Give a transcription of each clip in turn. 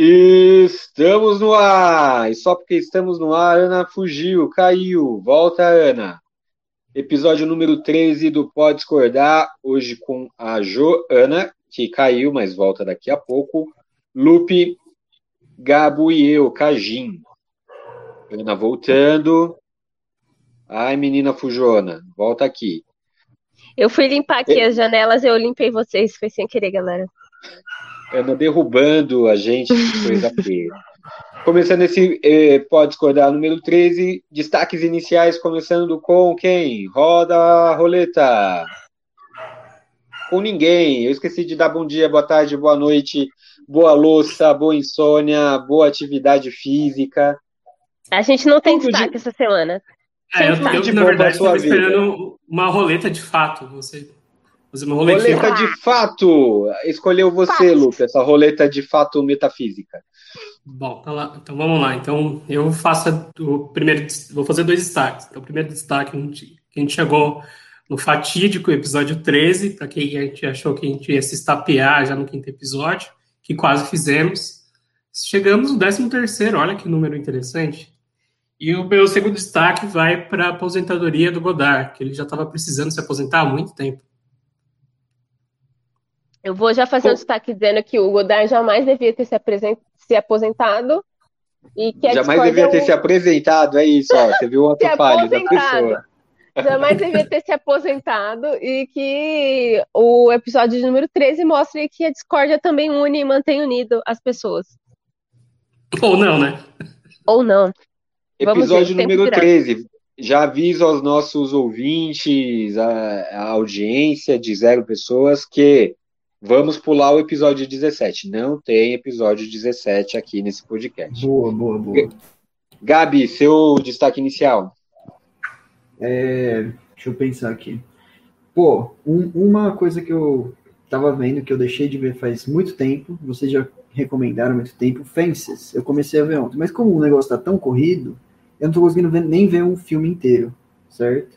Estamos no ar! E só porque estamos no ar, Ana fugiu, caiu. Volta, Ana. Episódio número 13 do Pode Discordar, hoje com a Joana, que caiu, mas volta daqui a pouco. Lupe, Gabo e eu, Cajim. Ana voltando. Ai, menina Fujona, volta aqui. Eu fui limpar aqui as janelas, eu limpei vocês, foi sem querer, galera. Ana derrubando a gente, coisa feia. Começando esse eh, Pode Discordar número 13, destaques iniciais, começando com quem? Roda a roleta. Com ninguém. Eu esqueci de dar bom dia, boa tarde, boa noite, boa louça, boa insônia, boa atividade física. A gente não tem Tudo destaque de... essa semana. É, eu, eu, na verdade, estava esperando uma roleta de fato. Você Fazer uma roleta de fato. Escolheu você, Lupe, essa roleta de fato metafísica. Bom, então, então vamos lá. Então eu faço o primeiro, vou fazer dois destaques. Então, o primeiro destaque a gente, a gente chegou no fatídico episódio 13, para quem a gente achou que a gente ia se estapear já no quinto episódio, que quase fizemos. Chegamos no 13 terceiro, olha que número interessante. E o meu segundo destaque vai para a aposentadoria do Godard, que ele já estava precisando se aposentar há muito tempo. Eu vou já fazer um destaque dizendo que o Godard jamais devia ter se, se aposentado e que jamais devia ter se apresentado, é isso, ó, você viu o outro falho da pessoa. Jamais devia ter se aposentado e que o episódio número 13 mostre que a discórdia também une e mantém unido as pessoas. Ou não, né? Ou não. Episódio número 13. Já aviso aos nossos ouvintes, a, a audiência de zero pessoas, que Vamos pular o episódio 17. Não tem episódio 17 aqui nesse podcast. Boa, boa, boa. Gabi, seu destaque inicial. É, deixa eu pensar aqui. Pô, um, uma coisa que eu tava vendo, que eu deixei de ver faz muito tempo, vocês já recomendaram há muito tempo, Fences. Eu comecei a ver ontem. Mas como o negócio tá tão corrido, eu não tô conseguindo ver, nem ver um filme inteiro, certo?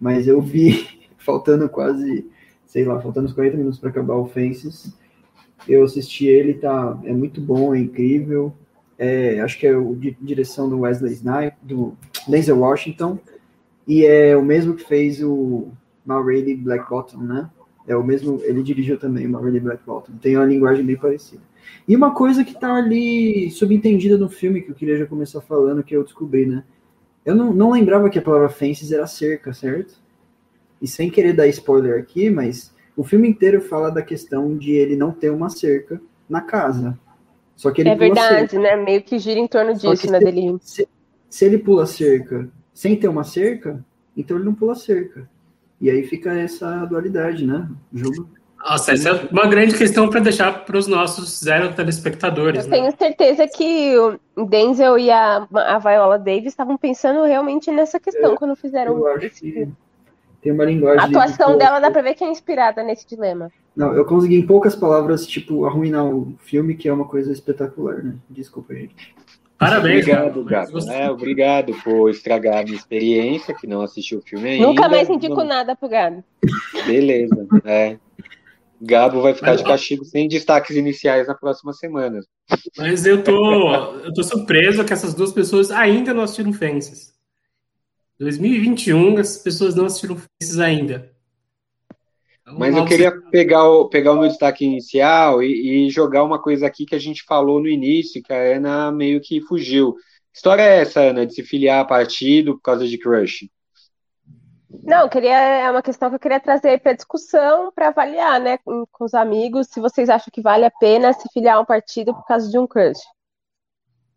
Mas eu vi, faltando quase sei lá, faltando uns 40 minutos para acabar o Fences. Eu assisti ele, tá, é muito bom, é incrível. É, acho que é o de direção do Wesley Snipes, do Denzel Washington, e é o mesmo que fez o Maury Black Bottom, né? É o mesmo, ele dirigiu também o Maury Black Bottom. Tem uma linguagem bem parecida. E uma coisa que tá ali subentendida no filme, que eu queria já começar falando, que eu descobri, né? Eu não, não lembrava que a palavra fences era cerca, certo? E sem querer dar spoiler aqui, mas o filme inteiro fala da questão de ele não ter uma cerca na casa. Só que ele é verdade, cerca. né? Meio que gira em torno disso, né, dele. Se, se ele pula cerca sem ter uma cerca, então ele não pula cerca. E aí fica essa dualidade, né? O jogo. Nossa, essa é uma grande questão para deixar para os nossos zero telespectadores. Eu né? tenho certeza que o Denzel e a, a Viola Davis estavam pensando realmente nessa questão é, quando fizeram eu acho esse que tem uma linguagem. A atuação de... dela dá pra ver que é inspirada nesse dilema. Não, eu consegui em poucas palavras, tipo, arruinar o filme, que é uma coisa espetacular, né? Desculpa, gente. Parabéns, obrigado, Gato. Você... É, obrigado por estragar a minha experiência, que não assistiu o filme ainda. Nunca mais indico não... nada pro Gabo. Beleza, é. Gabo vai ficar de castigo sem destaques iniciais na próxima semana. Mas eu tô, eu tô surpreso que essas duas pessoas ainda não assistiram Fences. 2021, as pessoas não assistiram Faces ainda. Então, Mas eu queria pegar o, pegar o meu destaque inicial e, e, jogar uma coisa aqui que a gente falou no início, que a Ana meio que fugiu. Que história é essa, Ana, de se filiar a partido por causa de crush? Não, queria, é uma questão que eu queria trazer para discussão, para avaliar, né, com, com, os amigos, se vocês acham que vale a pena se filiar a um partido por causa de um crush.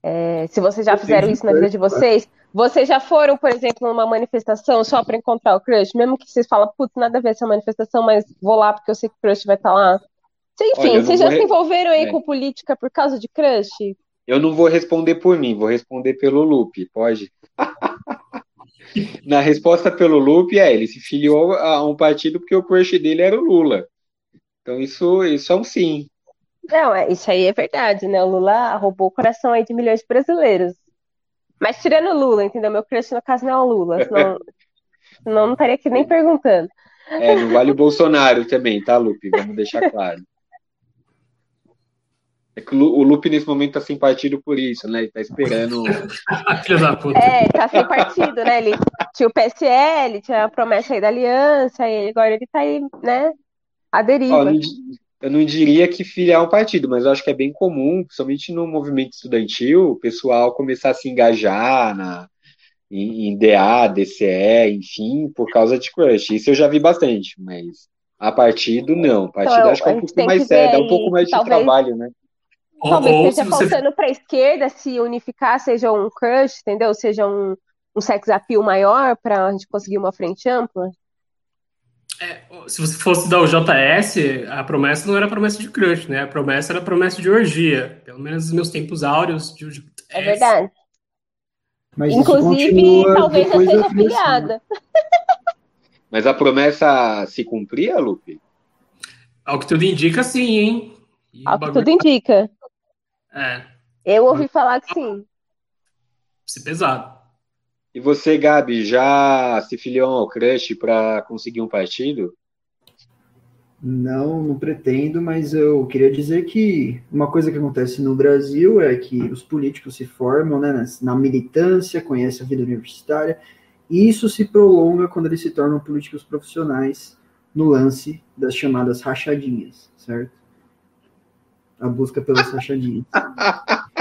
É, se vocês já fizeram isso na vida de vocês, vocês já foram, por exemplo, numa manifestação só para encontrar o crush? Mesmo que vocês falam, putz, nada a ver essa manifestação, mas vou lá porque eu sei que o crush vai estar tá lá. Enfim, Olha, vocês já re... se envolveram aí é. com política por causa de crush? Eu não vou responder por mim, vou responder pelo Lupe, pode? Na resposta pelo Lupe, é, ele se filiou a um partido porque o crush dele era o Lula. Então isso, isso é um sim. Não, é, isso aí é verdade, né? O Lula roubou o coração aí de milhões de brasileiros. Mas tirando o Lula, entendeu? Meu crush no caso não é o Lula, senão, senão não estaria aqui nem perguntando. É, não vale o Bolsonaro também, tá, Lupe? Vamos deixar claro. É que o Lupe nesse momento tá sem partido por isso, né? Ele tá esperando. Filho da puta. É, tá sem partido, né? Ele tinha o PSL, tinha a promessa aí da aliança, e agora ele tá aí, né? A deriva. Ó, eu não diria que filiar um partido, mas eu acho que é bem comum, principalmente no movimento estudantil, o pessoal começar a se engajar na, em, em DA, DCE, enfim, por causa de crush. Isso eu já vi bastante, mas a partido não. Partido Então, acho que é a um tem mais sério, dá um pouco mais de talvez- trabalho, né? Talvez ou se esteja você faltando pra esquerda se unificar, seja um crush, entendeu? Seja um, um sex appeal maior pra gente conseguir uma frente ampla. Se você fosse dar o JS, a promessa não era promessa de crush, né? A promessa era promessa de orgia. Pelo menos nos meus tempos áureos de JS. É verdade. Mas Inclusive, talvez eu seja filiação, né? filiada. Mas a promessa se cumpria, Lupe? Ao que tudo indica, sim, hein? E Ao que tudo indica. É, Eu ouvi falar que sim. se pesado. E você, Gabi, já se filiou ao crush para conseguir um partido? Não, não pretendo, mas eu queria dizer que uma coisa que acontece no Brasil é que os políticos se formam né, na- militância, conhecem a vida universitária, e isso se prolonga quando eles se tornam políticos profissionais no lance das chamadas rachadinhas, certo? A busca pelas rachadinhas.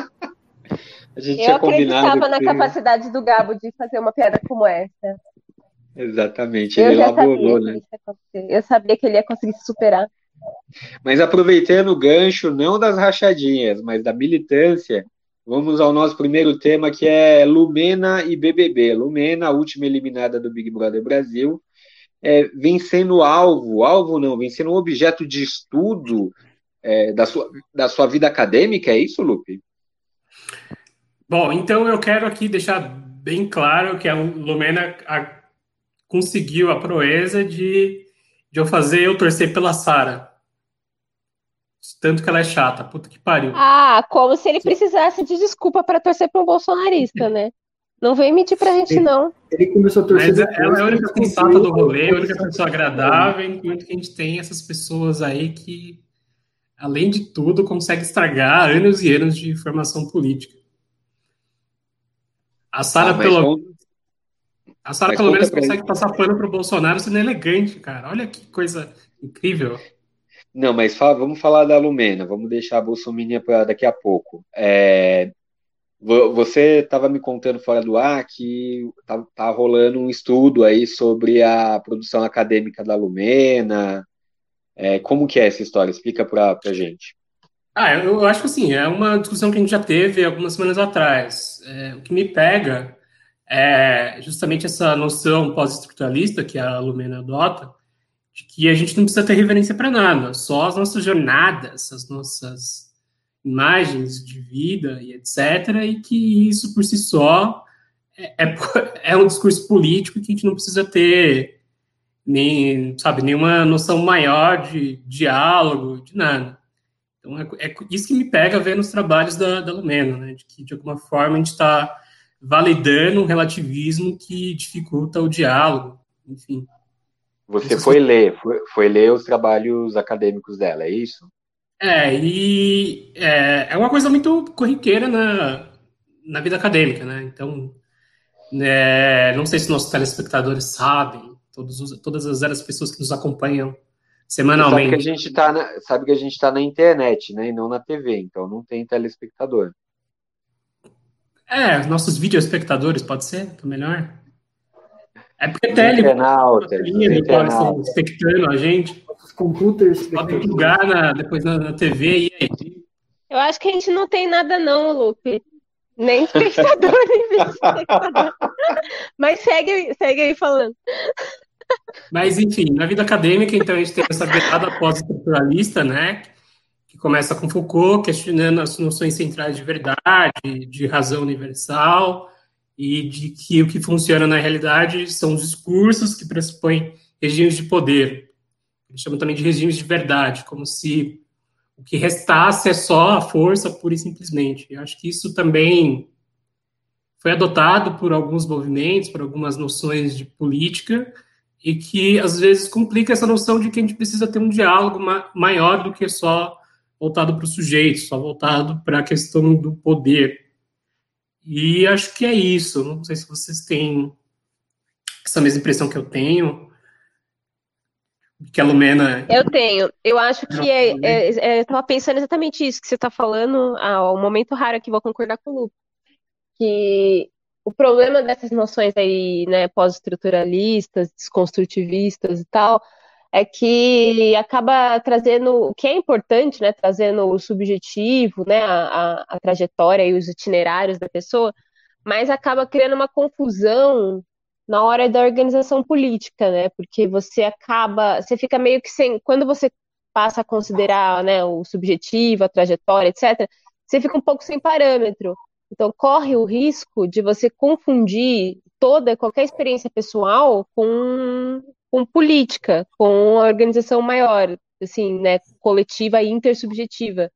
A gente Eu tinha combinado acreditava na que- capacidade do Gabo de fazer uma piada como essa. Exatamente, ele elaborou, né? Eu sabia que ele ia conseguir se superar. Mas aproveitando o gancho, não das rachadinhas, mas da militância, vamos ao nosso primeiro tema, que é Lumena e BBB. Lumena, a última eliminada do Big Brother Brasil, é, vem sendo alvo, alvo não, vem sendo um objeto de estudo é, da, sua, da sua vida acadêmica, é isso, Lupe? Bom, então eu quero aqui deixar bem claro que a Lumena a- conseguiu a proeza de, de eu fazer eu torcer pela Sara. Tanto que ela é chata, puta que pariu. Ah, como se ele precisasse de desculpa pra torcer para um bolsonarista, né? Não vem mentir pra gente, não. Ele começou a torcer Mas ela é a única sensata do rolê, a única pessoa agradável, enquanto que a gente tem essas pessoas aí que, além de tudo, conseguem estragar anos e anos de formação política. A Sara, Ah, pelo, con- a Sara pelo conta menos consegue gente. passar pano pro Bolsonaro sendo elegante, cara. Olha que coisa incrível. Não, mas fala- vamos falar da Lumena, vamos deixar a Bolsominion para daqui a pouco. É, vo- você estava me contando fora do ar que tá, tá rolando um estudo aí sobre a produção acadêmica da Lumena. É, como que é essa história? Explica para a gente. Ah, eu, acho que assim, é uma discussão que a gente já teve algumas semanas atrás. É, o que me pega é justamente essa noção pós-estruturalista que a Lumena adota, de que a gente não precisa ter reverência para nada, só as nossas jornadas, as nossas imagens de vida e etc., e que isso por si só é, é, é um discurso político que a gente não precisa ter nem, sabe, nenhuma noção maior de diálogo, de nada. Então, é, é isso que me pega ver nos trabalhos da, da Lumena, né? De que, de alguma forma, a gente está validando um relativismo que dificulta o diálogo, enfim. Você foi ler, foi, foi ler os trabalhos acadêmicos dela, é isso? É, e é, é uma coisa muito corriqueira na, na vida acadêmica, né? Então, é, não sei se nossos telespectadores sabem, todos os, todas as pessoas que nos acompanham Sabe que a semanalmente. gente tá na, sabe que a gente tá na internet, né, e não na TV, então não tem telespectador. É, nossos videoespectadores, pode ser? Tá melhor? É porque Os tele, internautas, estão espectando a gente, Os computers. pode plugar na, depois na, na TV e aí. Eu acho que a gente não tem nada, não, Lupe. Nem espectador, nem espectador. Mas segue, segue aí falando. Mas, enfim, na vida acadêmica, então, a gente tem essa virada pós-estruturalista, né? Que começa com Foucault, questionando as noções centrais de verdade, de razão universal, e de que o que funciona na realidade são os discursos que pressupõem regimes de poder. Eles chamam também de regimes de verdade, como se o que restasse é só a força pura e simplesmente. Eu acho que isso também foi adotado por alguns movimentos, por algumas noções de política, e que às vezes complica essa noção de que a gente precisa ter um diálogo ma maior do que só voltado para o sujeito, só voltado para a questão do poder. E acho que é isso. Não sei se vocês têm essa mesma impressão que eu tenho. Que a Lumena. Eu tenho. Eu acho que é, é, é, eu estava pensando exatamente isso que você está falando. Ah, um momento raro aqui, vou concordar com o Lu. Que o problema dessas noções aí, né, pós-estruturalistas, desconstrutivistas e tal, é que acaba trazendo o que é importante, né, trazendo o subjetivo, né, a, a, trajetória e os itinerários da pessoa, mas acaba criando uma confusão na hora da organização política, né, porque você acaba, você fica meio que sem, quando você passa a considerar, né, o subjetivo, a trajetória, etc., você fica um pouco sem parâmetro. Então, corre o risco de você confundir toda, qualquer experiência pessoal com com política, com a organização maior, assim, né, coletiva e intersubjetiva.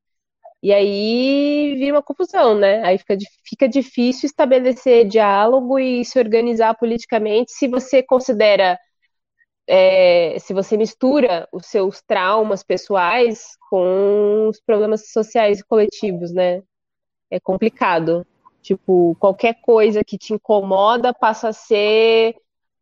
E aí vira uma confusão, né? Aí fica, fica difícil estabelecer diálogo e se organizar politicamente se você considera, é, se você mistura os seus traumas pessoais com os problemas sociais e coletivos, né? É complicado. Tipo, qualquer coisa que te incomoda passa a ser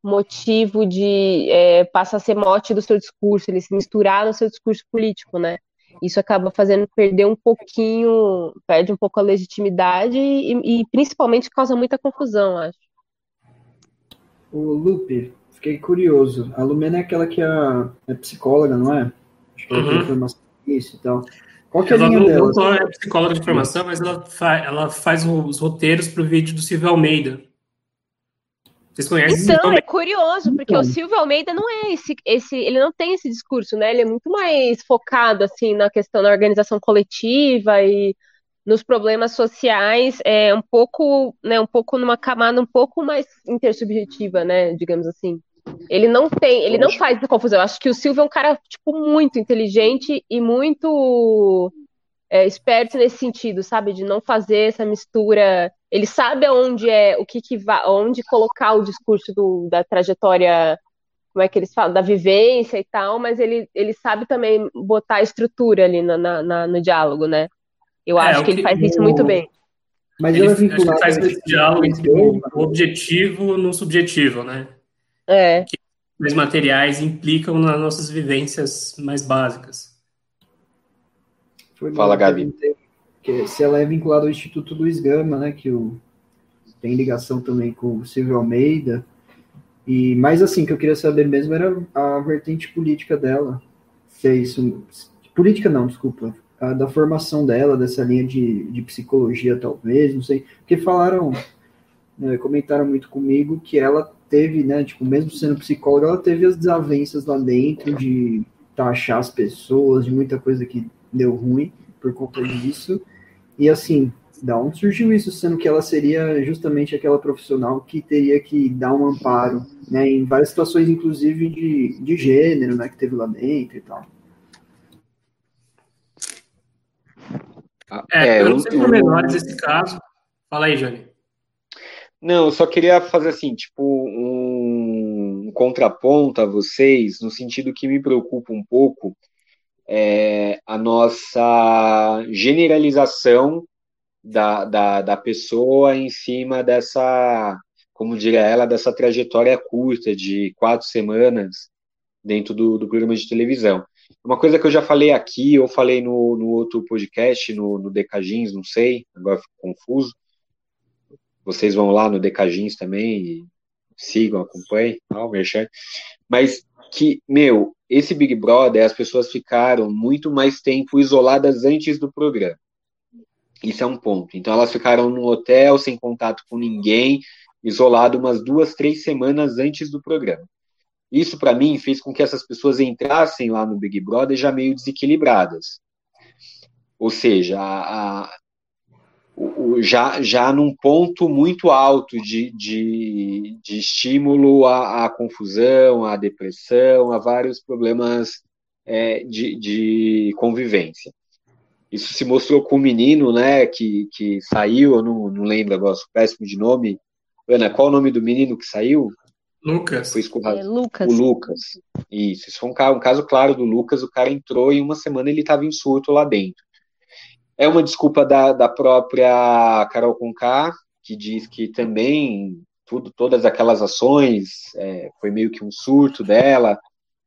motivo de é, passa a ser mote do seu discurso, ele se misturar no seu discurso político, né? Isso acaba fazendo perder um pouquinho, perde um pouco a legitimidade e, e principalmente causa muita confusão, acho. O Lupe, fiquei curioso. A Lumena é aquela que é, é psicóloga, não é? Acho que uhum. tem informação isso e tal. Qual que é a ela linha não, dela? É psicóloga de formação, mas ela, fa ela faz os roteiros para o vídeo do Silvio Almeida. Vocês conhecem Então, é curioso, porque então. o Silvio Almeida não é esse, esse, ele não tem esse discurso, né? Ele é muito mais focado assim na questão da organização coletiva e nos problemas sociais, é um pouco, né, um pouco numa camada um pouco mais intersubjetiva, né, digamos assim. Ele não tem, ele não faz essa confusão. Eu acho que o Silvio é um cara tipo muito inteligente e muito é, esperto nesse sentido, sabe? De não fazer essa mistura. Ele sabe aonde é, o que, que vai, onde colocar o discurso do, da trajetória, como é que eles falam, da vivência e tal, mas ele, ele sabe também botar a estrutura ali na, na no diálogo, né? Eu é, acho que, que, ele faz isso muito bem. Mas ele, ele faz esse diálogo entre o objetivo no subjetivo, né? É. Que os materiais implicam nas nossas vivências mais básicas. Foi Fala, Gabi. Que se ela é vinculada ao Instituto Luiz Gama, né, que o, tem ligação também com o Silvio Almeida. E mais assim, que eu queria saber mesmo era a vertente política dela. Se é isso. Política não, desculpa. A, da formação dela, dessa linha de, de psicologia, talvez, não sei. Porque falaram, né, comentaram muito comigo que ela teve, né, tipo, mesmo sendo psicóloga, ela teve as desavenças lá dentro de taxar as pessoas, de muita coisa que deu ruim por conta disso. E assim, da onde surgiu isso, sendo que ela seria justamente aquela profissional que teria que dar um amparo, né, em várias situações, inclusive de, de gênero, né, que teve lá dentro e tal. É, é eu não sei pormenores desse caso. Fala aí, Johnny. Não, eu só queria fazer assim, tipo, um, contraponto a vocês, no sentido que me preocupa um pouco, é, a nossa generalização da, da, da pessoa em cima dessa, como diria ela, dessa trajetória curta de quatro semanas dentro do, do programa de televisão. Uma coisa que eu já falei aqui, eu falei no, no outro podcast, no, no Decagins, não sei, agora fico confuso. Vocês vão lá no Decagins também sigam, acompanhem, tal, Mas que, meu, esse Big Brother, as pessoas ficaram muito mais tempo isoladas antes do programa. Isso é um ponto. Então elas ficaram no hotel, sem contato com ninguém, isolado umas duas, três semanas antes do programa. Isso, para mim, fez com que essas pessoas entrassem lá no Big Brother já meio desequilibradas. Ou seja, a, a, o, já, já num ponto muito alto de, de, de estímulo à, à, confusão, à depressão, a vários problemas é, de, de convivência. Isso se mostrou com o menino, né, que, que saiu, eu não, não lembro agora, sou péssimo de nome. Ana, qual o nome do menino que saiu? Lucas. Foi escorrado. É, Lucas. O Lucas. Isso, isso foi um caso, um caso claro do Lucas, o cara entrou e em uma semana ele estava em surto lá dentro. É uma desculpa da, da própria Carol Conká, que diz que também tudo, todas aquelas ações é, foi meio que um surto dela.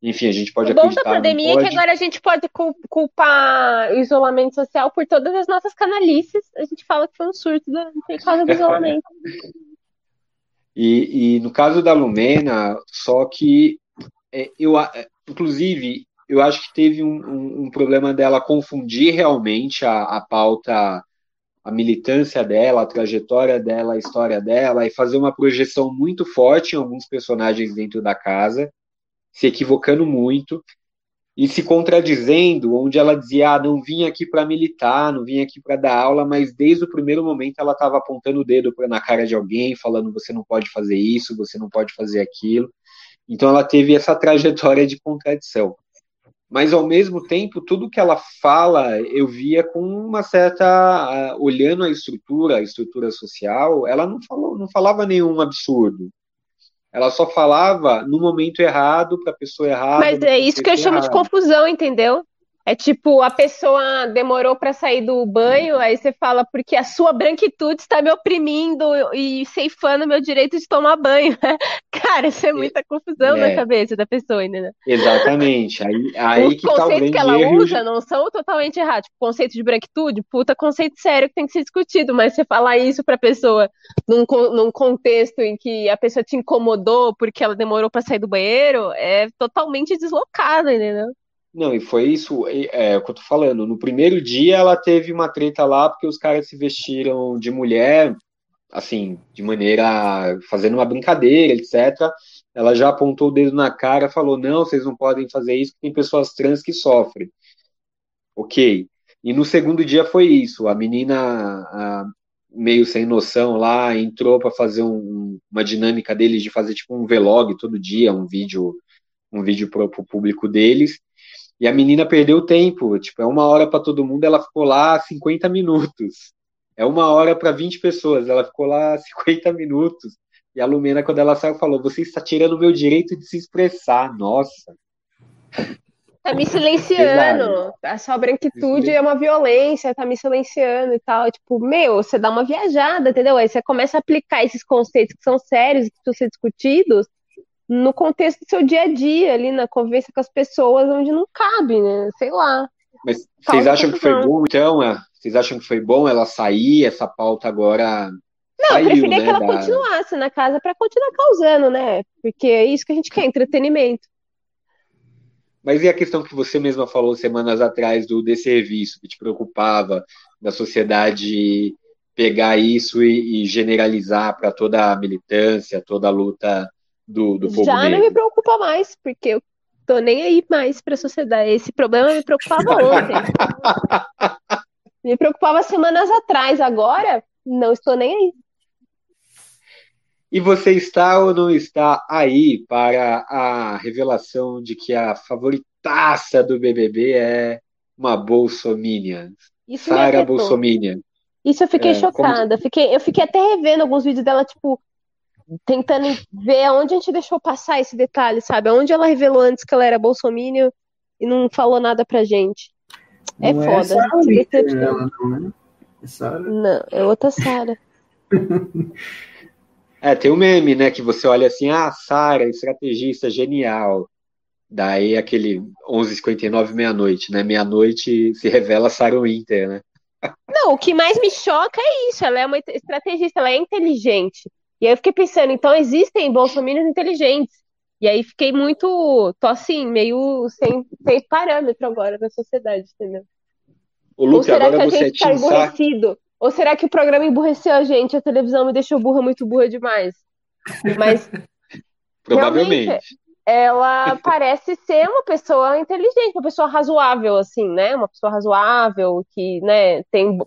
Enfim, a gente pode o bom acreditar. da pandemia é que agora a gente pode culpar o isolamento social por todas as nossas canalices. A gente fala que foi um surto da, por causa do isolamento. e, e, no caso da Lumena, só que é, eu, inclusive, eu acho que teve um, um, um problema dela confundir realmente a, a pauta a militância dela, a trajetória dela, a história dela, e fazer uma projeção muito forte em alguns personagens dentro da casa, se equivocando muito e se contradizendo, onde ela dizia: ah, não vim aqui para militar, não vim aqui para dar aula, mas desde o primeiro momento ela estava apontando o dedo na cara de alguém, falando: você não pode fazer isso, você não pode fazer aquilo. Então ela teve essa trajetória de contradição mas ao mesmo tempo tudo que ela fala eu via com uma certa uh, olhando a estrutura a estrutura social ela não falou não falava nenhum absurdo. Ela só falava no momento errado para a pessoa errada mas é isso que eu chamo de confusão entendeu é tipo, a pessoa demorou para sair do banho, aí você fala, porque a sua branquitude está me oprimindo e ceifando meu direito de tomar banho. Cara, isso é muita confusão é. na cabeça da pessoa, né? Exatamente. Aí, aí Os que tá conceitos que ela usa não são totalmente errados. Tipo, conceito de branquitude, puta conceito sério que tem que ser discutido, mas você falar isso pra pessoa num, num contexto em que a pessoa te incomodou porque ela demorou para sair do banheiro, é totalmente deslocado, entendeu? Não, e foi isso, é, é, o que eu tô falando. No primeiro dia ela teve uma treta lá porque os caras se vestiram de mulher, assim, de maneira. fazendo uma brincadeira, etc. Ela já apontou o dedo na cara falou: não, vocês não podem fazer isso, tem pessoas trans que sofrem. Ok. E no segundo dia foi isso. A menina, a, meio sem noção lá, entrou para fazer um, uma dinâmica deles de fazer tipo um vlog todo dia, um vídeo um vídeo para o público deles. E a menina perdeu tempo, tipo, é uma hora para todo mundo, ela ficou lá 50 minutos. É uma hora para 20 pessoas, ela ficou lá 50 minutos. E a Lumena, quando ela saiu, falou: Você está tirando o meu direito de se expressar. Nossa. Tá me silenciando. A sua branquitude é uma violência, tá me silenciando e tal. Tipo, meu, você dá uma viajada, entendeu? Aí você começa a aplicar esses conceitos que são sérios, que precisam ser discutidos, no contexto do seu dia a dia, ali na convivência com as pessoas, onde não cabe, né? Sei lá. Mas vocês acham que foi bom, então? É? Vocês acham que foi bom ela sair, essa pauta agora? Não, saiu, eu preferia né, que ela da... continuasse na casa para continuar causando, né? Porque é isso que a gente quer, entretenimento. Mas e a questão que você mesma falou semanas atrás do desserviço, que te preocupava da sociedade pegar isso e, e generalizar para toda a militância, toda a luta do, do povo Já negro. não me preocupa mais, porque eu tô nem aí mais para a sociedade. Esse problema me preocupava ontem. me preocupava semanas atrás, agora não estou nem aí. E você está ou não está aí para a revelação de que a favoritaça do BBB é uma bolsominion? Sara Bolsominion. Isso eu fiquei é, chocada. Como... Fiquei, eu fiquei até revendo alguns vídeos dela, tipo, tentando ver aonde a gente deixou passar esse detalhe, sabe? Onde ela revelou antes que ela era bolsominion e não falou nada pra gente. É não é foda. É ela, não, né? É Sarah? Não, é outra Sara. é, tem um meme, né, que você olha assim, ah, Sara, estrategista genial. Daí aquele 11h59, meia-noite, né? Meia-noite se revela Sarah Winter, né? Não, o que mais me choca é isso. Ela é uma estrategista, ela é inteligente. E aí eu fiquei pensando, então existem bolsominions inteligentes. E aí fiquei muito, tô assim, meio sem, sem parâmetro agora na sociedade, entendeu? O Luke, Ou será que a gente tá emburrecido? Ou será que o programa emburreceu a gente, a televisão me deixou burra, muito burra demais? Mas provavelmente ela parece ser uma pessoa inteligente, uma pessoa razoável, assim, né? Uma pessoa razoável que, né, tem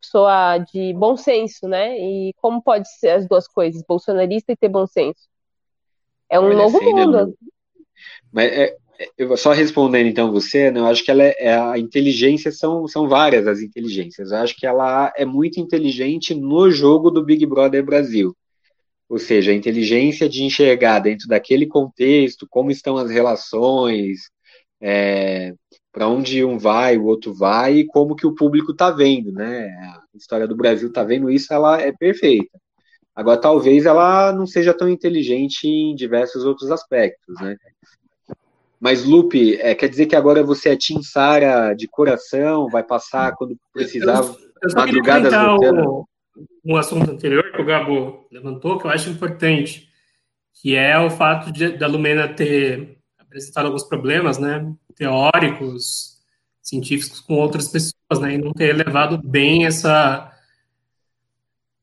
pessoa de bom senso, né? E como pode ser as duas coisas, bolsonarista e ter bom senso? É um Olha, novo assim, mundo. Né? Mas é, é, eu só respondendo então você, né, eu acho que ela é, é, a inteligência são, são várias as inteligências. Eu acho que ela é muito inteligente no jogo do Big Brother Brasil. Ou seja, a inteligência de enxergar dentro daquele contexto como estão as relações, é, para onde um vai, o outro vai e como que o público está vendo, né? A história do Brasil está vendo isso, ela é perfeita. Agora, talvez ela não seja tão inteligente em diversos outros aspectos, né? Mas, Lupe, é, quer dizer que agora você é Tim Sara de coração, vai passar quando precisar, eu, eu madrugadas voltando? Um assunto anterior que o Gabo levantou, que eu acho importante, que é o fato de, da Lumena ter apresentado alguns problemas, né, teóricos, científicos com outras pessoas, né, e não ter levado bem essa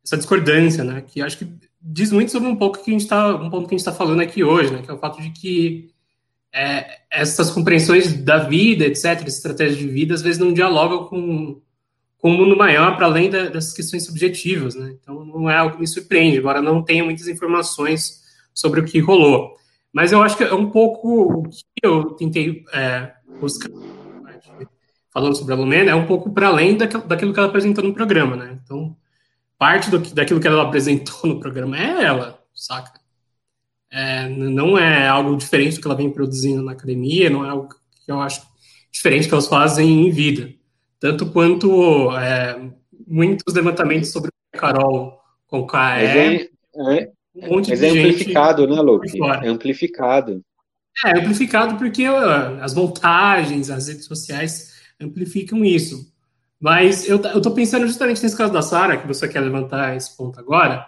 essa discordância, né, que acho que diz muito sobre um pouco que a gente está um ponto que a gente está falando aqui hoje, né, que é o fato de que é, essas compreensões da vida, etc, estratégias de vida, às vezes não dialogam com com um mundo maior para além da, dessas questões subjetivas, né? Então não é algo que me surpreende, embora não tenha muitas informações sobre o que rolou. Mas eu acho que é um pouco o que eu tentei é, buscar falando sobre a Lumena, é um pouco para além daquilo, que ela apresentou no programa, né? Então, parte do, daquilo que ela apresentou no programa é ela, saca? É, não é algo diferente do que ela vem produzindo na academia, não é algo que eu acho diferente que elas fazem em vida. Tanto quanto é, muitos levantamentos sobre a Carol com. É, é, um monte Mas de é amplificado, né, Luke? É amplificado. É, amplificado porque as montagens, as redes sociais amplificam isso. Mas eu, eu tô pensando justamente nesse caso da Sara, que você quer levantar esse ponto agora,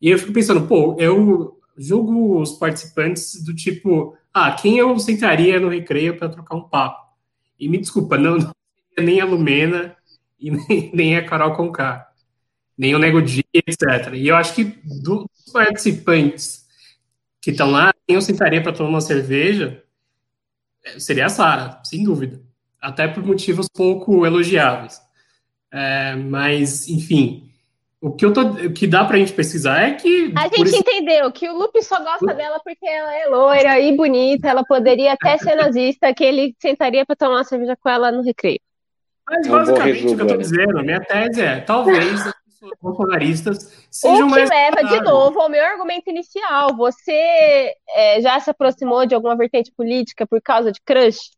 e eu fico pensando, pô, eu julgo os participantes do tipo, ah, quem eu sentaria no recreio para trocar um papo? E me desculpa, não, não nem a Lumena e nem, nem a Carol Conká, nem o Nego Dia, etc. E eu acho que dos participantes que estão lá, quem eu sentaria para tomar uma cerveja é, seria a Sara, sem dúvida. Até por motivos pouco elogiáveis. É, mas, enfim, o que, eu tô, o que dá pra gente pesquisar é que. A gente esse... entendeu que o Lupe só gosta dela porque ela é loira e bonita, ela poderia até ser nazista, que ele sentaria para tomar uma cerveja com ela no recreio. Mas é basicamente o que eu tô dizendo, a minha tese é, talvez bolsonaristas sejam o que mais. leva de novo ao meu argumento inicial. Você é, já se aproximou de alguma vertente política por causa de crush?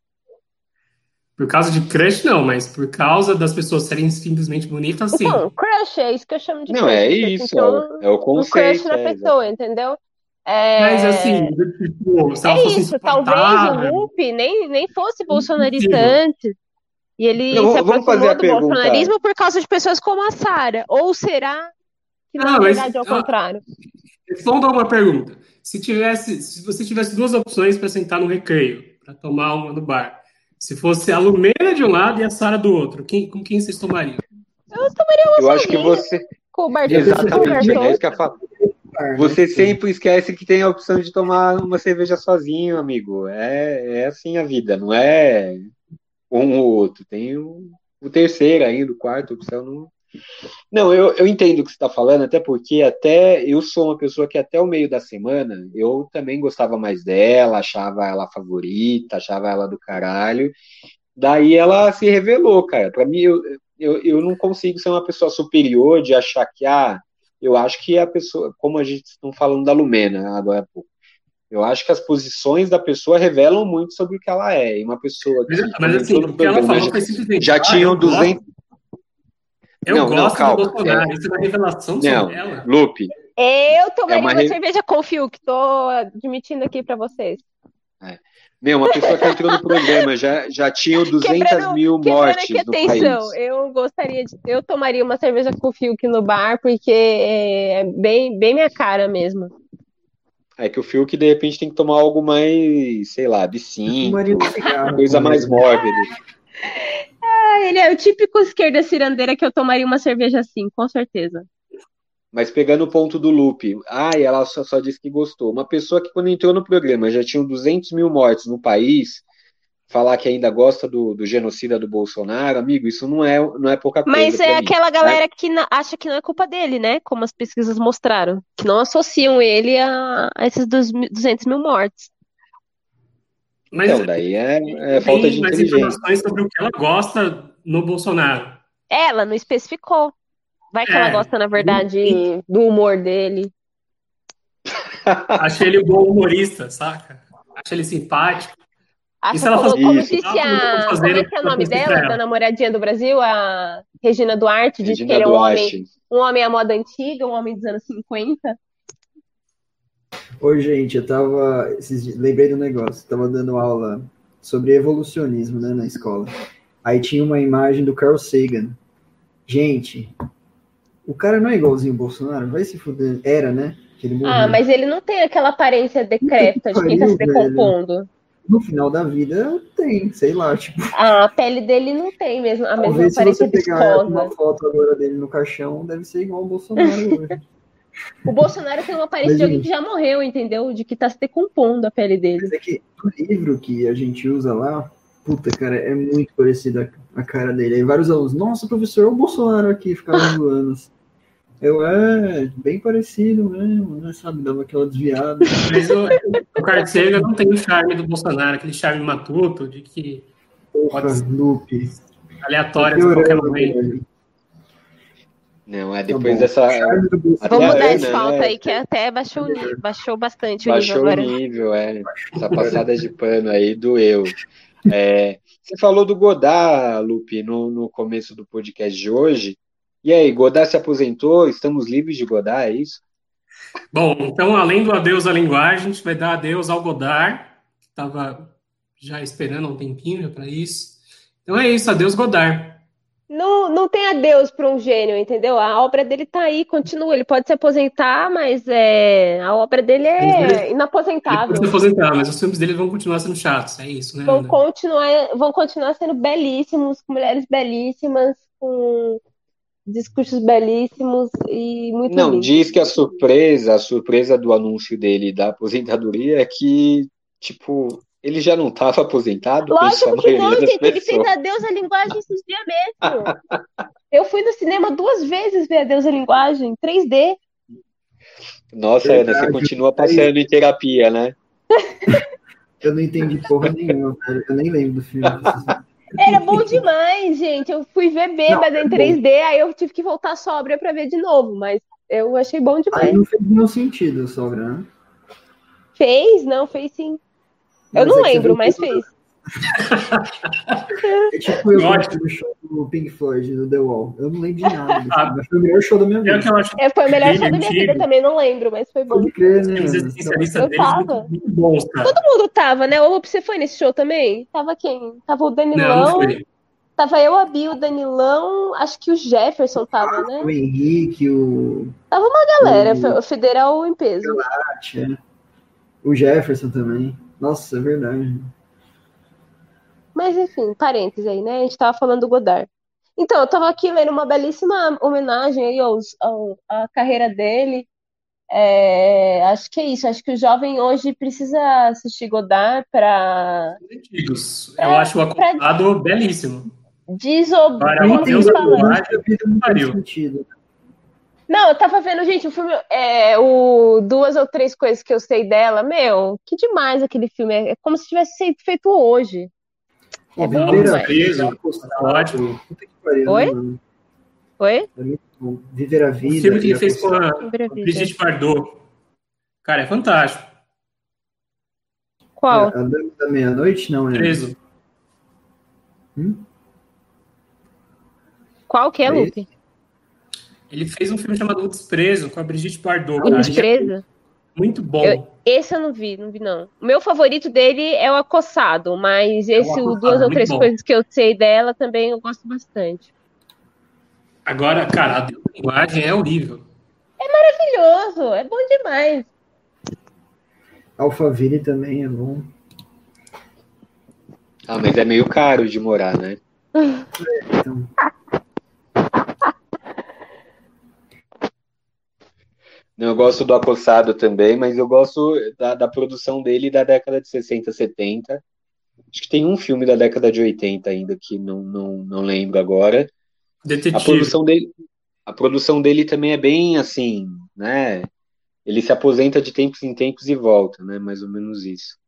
Por causa de crush, não, mas por causa das pessoas serem simplesmente bonitas, sim. Não, crush é isso que eu chamo de não, crush. Não, é isso, então, é o conceito. Um crush na é, pessoa, entendeu? É... Mas assim, tipo, se ela é fosse isso, talvez o Lupe nem, nem fosse bolsonarista antes. E ele não, se aproximou do pergunta. bolsonarismo por causa de pessoas como a Sara. Ou será que na não, verdade é o ah, contrário? Vamos dar uma pergunta. Se tivesse, se você tivesse duas opções para sentar no recreio, para tomar uma no bar, se fosse a Lumena de um lado e a Sara do outro, quem, com quem vocês tomariam? Eu tomaria uma Eu acho que você. Com o Bartô. Exatamente, é isso que eu falo. Você sempre esquece que tem a opção de tomar uma cerveja sozinho, amigo. É, é assim a vida, não é um ou outro. Tem o, o terceiro ainda, o quarto opção. Não, não eu, eu entendo o que você está falando, até porque até eu sou uma pessoa que até o meio da semana eu também gostava mais dela, achava ela favorita, achava ela do caralho. Daí ela se revelou, cara. Para mim, eu, eu, eu não consigo ser uma pessoa superior de achar que, ah, eu acho que a pessoa, como a gente está falando da Lumena agora há pouco, eu acho que as posições da pessoa revelam muito sobre o que ela é. E uma pessoa que. Mas, assim, o que ela falou foi simplesmente. Já ah, tinham 200. Eu não, gosto não, do Bolsonaro. É... Isso é uma revelação não, sobre ela. Lupe. Eu tomaria é uma, uma cerveja com fio, que estou admitindo aqui para vocês. É. Meu, uma pessoa que entrou no programa já, já tinha 200 quebrando, mil mortes aqui, no atenção, país. Eu gostaria de. Eu tomaria uma cerveja com fio aqui no bar, porque é bem, bem minha cara mesmo. É que o Fiuk, de repente, tem que tomar algo mais, sei lá, absinto, coisa mais mórbida. Ah, ele é o típico esquerda cirandeira que eu tomaria uma cerveja assim, com certeza. Mas pegando o ponto do Lupe, ah, e ela só, só disse que gostou. Uma pessoa que, quando entrou no programa, já tinha 200 mil mortes no país, falar que ainda gosta do, do, genocida do Bolsonaro, amigo, isso não é, não é pouca coisa. Mas é mim, aquela galera que acha que não é culpa dele, né? Como as pesquisas mostraram, que não associam ele a, a esses 200 mil mortes. Mas então, daí é, é falta de mais inteligência. informações sobre o que ela gosta no Bolsonaro. Ela não especificou. Vai que é, ela gosta, na verdade, e... do humor dele. Achei ele um bom humorista, saca? Achei ele simpático. Ah, ela falou, como isso? disse a. Como é que é o nome dela, da namoradinha do Brasil? A Regina Duarte, disse que ele é um homem, um homem à moda antiga, um homem dos anos 50. Oi, gente, eu tava. lembrei do negócio, tava dando aula sobre evolucionismo, né, na escola. Aí tinha uma imagem do Carl Sagan. Gente, o cara não é igualzinho o Bolsonaro? Vai se fuder. Era, né? Ah, mas ele não tem aquela aparência decrépita de quem tá se decompondo. No final da vida tem, sei lá, tipo, A pele dele não tem mesmo a mesma talvez se aparência você pegar uma viscosa. foto agora dele no caixão, deve ser igual o Bolsonaro hoje. O Bolsonaro tem uma aparência de alguém que já morreu, entendeu? De que tá se decompondo a pele dele. Mas é que o livro que a gente usa lá, puta, cara, é muito parecido a, cara dele. Aí vários alunos, nossa, professor, olha o Bolsonaro aqui, ficavam zoando. Eu, é, bem parecido mesmo, né? Sabe, dava aquela desviada. Mas o, o Carl Sagan não tem o charme do Bolsonaro, aquele charme matuto, de que Porra. Lupe. aleatório a qualquer momento. velho. Não, é Tá depois bom. dessa. Vamos a mudar de pauta né? aí, que até baixou, o nível, baixou bastante o Baixou nível o agora. nível, é. Essa passada de pano aí doeu. É, você falou do Godard, Lupe, no, no começo do podcast de hoje. E aí, Godard se aposentou? Estamos livres de Godard, é isso? Bom, então, além do adeus à linguagem, a gente vai dar adeus ao Godard, que estava já esperando há um tempinho para isso. Então é isso, adeus Godard. Não, não tem adeus para um gênio, entendeu? A obra dele tá aí, continua. Ele pode se aposentar, mas é, a obra dele Ele é Ele pode inaposentável. se aposentar, mas os filmes dele vão continuar sendo chatos, é isso, né, Vão continuar, vão continuar sendo belíssimos, com mulheres belíssimas, com discursos belíssimos e muito Não, lindos. diz que a surpresa, a surpresa do anúncio dele da aposentadoria é que, tipo, ele já não estava aposentado, a Lógico que não, gente. Ele fez pessoas. Adeus à Linguagem esses dias mesmo. Eu fui no cinema duas vezes ver Adeus à Linguagem, 3D. Nossa, Ana, você Verdade. continua passando em terapia, né? Eu não entendi porra nenhuma, velho. Eu nem lembro do filme. Era bom demais, gente. Eu fui ver bêbada Não, é em 3D, aí eu tive que voltar sóbria pra ver de novo, mas eu achei bom Aí demais. não fez nenhum sentido, sogra, né? Fez? Não, fez sim. Eu Mas não é lembro, mas fez. É tipo eu no show do Pink Floyd, do The Wall. Eu não lembro de nada. Ah. mas foi o melhor show da minha É o vida. É, foi o melhor show da minha antigo. vida também, não lembro, mas foi bom. Pode crer, né? Eu tava. muito. Todo mundo tava, né? Ô, você foi nesse show também? Tava quem? Tava o Não, Danilão, não foi. tava eu, a Bia, o Danilão, acho que o Jefferson tava, né? O Henrique, o Galera, o- foi o Federal em peso. Tati, né? o Jefferson também. Nossa, é verdade. Mas enfim, parênteses aí, né? A gente tava falando do Godard. Então, eu tava aqui lendo uma belíssima homenagem aí aos, ao, à carreira dele. É, acho que é isso. Acho que o jovem hoje precisa assistir Godard para Antigos. É, Eu acho o pra- acordado belíssimo. desob... Agora, como o que Deus se da fala? linguagem, A vida não sentido. Eu tava vendo, gente, o filme, é, o Duas ou Três Coisas que eu sei dela, meu, que demais aquele filme. É como se tivesse sido feito hoje. Pô, É bom a. Vida, Preso, ótimo. Oi? né? Oi? É muito bom. Viver a O Vida. filme que ele fez com a a a. Brigitte Bardot. Cara, é fantástico. Qual? A Dama da Meia-Noite, não é? Preso. Qual que é, É Lupe? Ele fez um filme chamado O Desprezo com a Brigitte Bardot. O cara. Desprezo? Muito bom. Eu- Esse eu não vi, não vi não. O meu favorito dele é o Acossado, mas esse, o Acossado, duas ou três bom. coisas que eu sei dela também eu gosto bastante. Agora, cara, a linguagem é horrível. Maravilhoso, é bom demais. Alphaville também é bom. Ah, mas é meio caro de morar, né? Então, Eu gosto do Acossado também, mas eu gosto da, da produção dele da década de 60, 70. Acho que tem um filme da década de 80 ainda que não, não, não lembro agora. A Detetive. produção dele, a produção dele também é bem assim, né? Ele se aposenta de tempos em tempos e volta, né? Mais ou menos isso.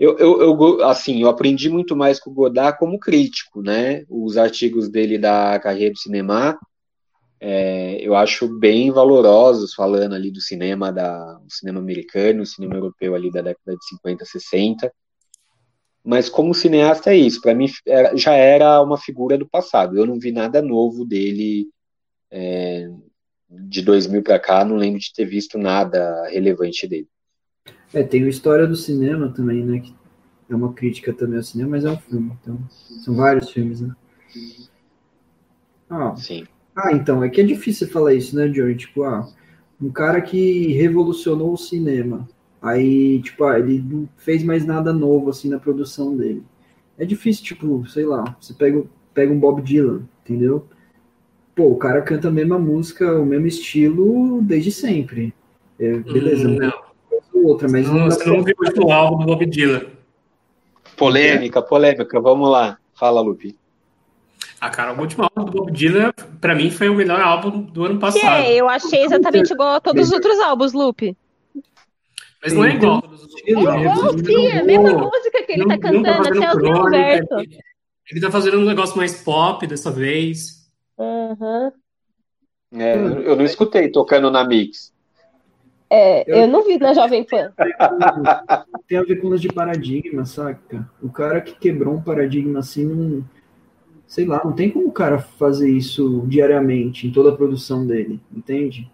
Eu, eu, eu assim, eu aprendi muito mais com o Godard como crítico, né? Os artigos dele da carreira do cinema, é, eu acho bem valorosos, falando ali do cinema da, o cinema americano, o cinema europeu ali da década de 50, 60. Mas como cineasta é isso. Para mim era, já era uma figura do passado. Eu não vi nada novo dele é, de 2000 para cá. Não lembro de ter visto nada relevante dele. É, tem a história do cinema também, né? Que é uma crítica também ao cinema, mas é um filme. Então, são vários filmes, né? Ah, Sim. Ah, então, é que é difícil falar isso, né, Johnny? Tipo, ah, um cara que revolucionou o cinema. Aí, tipo, ah, ele não fez mais nada novo, assim, na produção dele. É difícil, tipo, sei lá, você pega, pega um Bob Dylan, entendeu? Pô, o cara canta a mesma música, o mesmo estilo desde sempre. É, beleza, Hum, não. outra, mas Não, não você não viu o último álbum do Bob Dylan. Polêmica, polêmica. Vamos lá. Fala, Lupi. Cara, o último álbum do Bob Dylan, pra mim, foi o melhor álbum do ano Que passado. é, eu achei exatamente igual a todos os outros álbuns, Lupe. Mas não é igual a todos os outros Ele É álbuns. igual, sim, é a mesma música que ele não- tá não cantando, até o crônica, Roberto. ele- Ele tá fazendo um negócio mais pop dessa vez. Aham. É, eu não escutei tocando na Mix. É, Eu- eu não vi na Jovem Pan. tem a ver com lance de paradigma, saca? O cara que quebrou um paradigma assim, não, sei lá, não tem como o cara fazer isso diariamente em toda a produção dele, entende?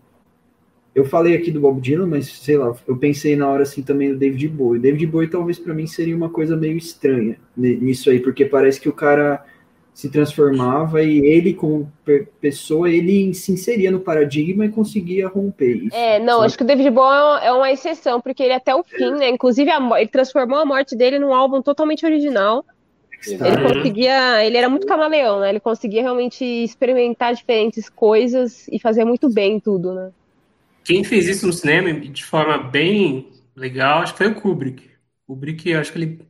Eu falei aqui do Bob Dylan, mas sei lá, eu pensei na hora assim também do David Bowie. David Bowie talvez pra mim seria uma coisa meio estranha ni- nisso aí, porque parece que o cara se transformava e ele como pe- pessoa, ele se inseria no paradigma e conseguia romper isso. É, não, sabe? acho que o David Bowie é uma- é exceção, porque ele até o fim, né? Inclusive, a ele transformou a morte dele num álbum totalmente original. Ele conseguia, ele era muito camaleão, né? Ele conseguia realmente experimentar diferentes coisas e fazer muito bem tudo, né? Quem fez isso no cinema de forma bem legal, acho que foi o Kubrick. O Kubrick, eu acho que ele,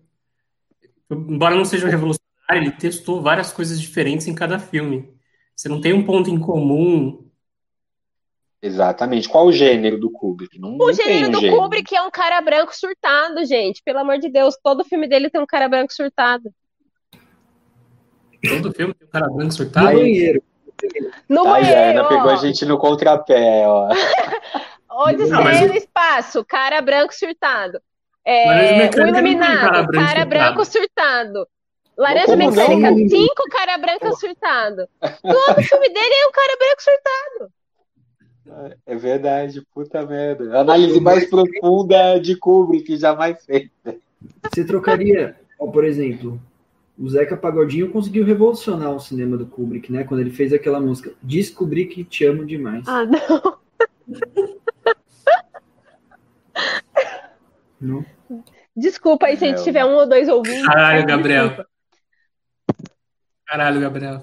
embora não seja um revolucionário, ele testou várias coisas diferentes em cada filme. Você não tem um ponto em comum. Exatamente. Qual o gênero do Kubrick? Não, O não tem gênero um do gênero. Kubrick é um cara branco surtado, gente. Pelo amor de Deus, todo filme dele tem um cara branco surtado. Todo filme tem um cara branco No surtado. banheiro. No banheiro, Ana pegou a gente no contrapé, ó. Odisseia Não, mas no espaço, cara branco surtado. É, Laranja o não Iluminado, cara cara, branco branco surtado. Laranja Como não? Mecânica, cinco cara branca surtado. Todo filme dele é um cara branco surtado. É verdade, puta merda. Análise mais profunda de Kubrick jamais feita. Você trocaria, ó, por exemplo, o Zeca Pagodinho conseguiu revolucionar o cinema do Kubrick, né? Quando ele fez aquela música Descobri que te amo demais. Ah, não. Não? Desculpa aí se a gente tiver um ou dois ouvintes. Caralho, Gabriel. desculpa. Caralho, Gabriel.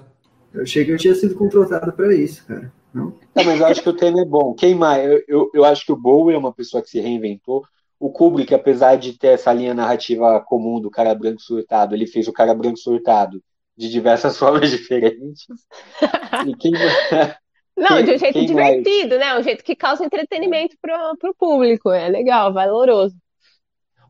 Eu achei que eu tinha sido contratado para isso, cara. Não? Não, mas eu acho que o tema é bom. Quem mais? Eu, eu, eu acho que o Bowie é uma pessoa que se reinventou. O Kubrick, apesar de ter essa linha narrativa comum do cara branco surtado, ele fez o cara branco surtado de diversas formas diferentes. Quem, Não, Quem- de um jeito quem mais? divertido, né? Um jeito que causa entretenimento pro, pro público. É legal, valoroso.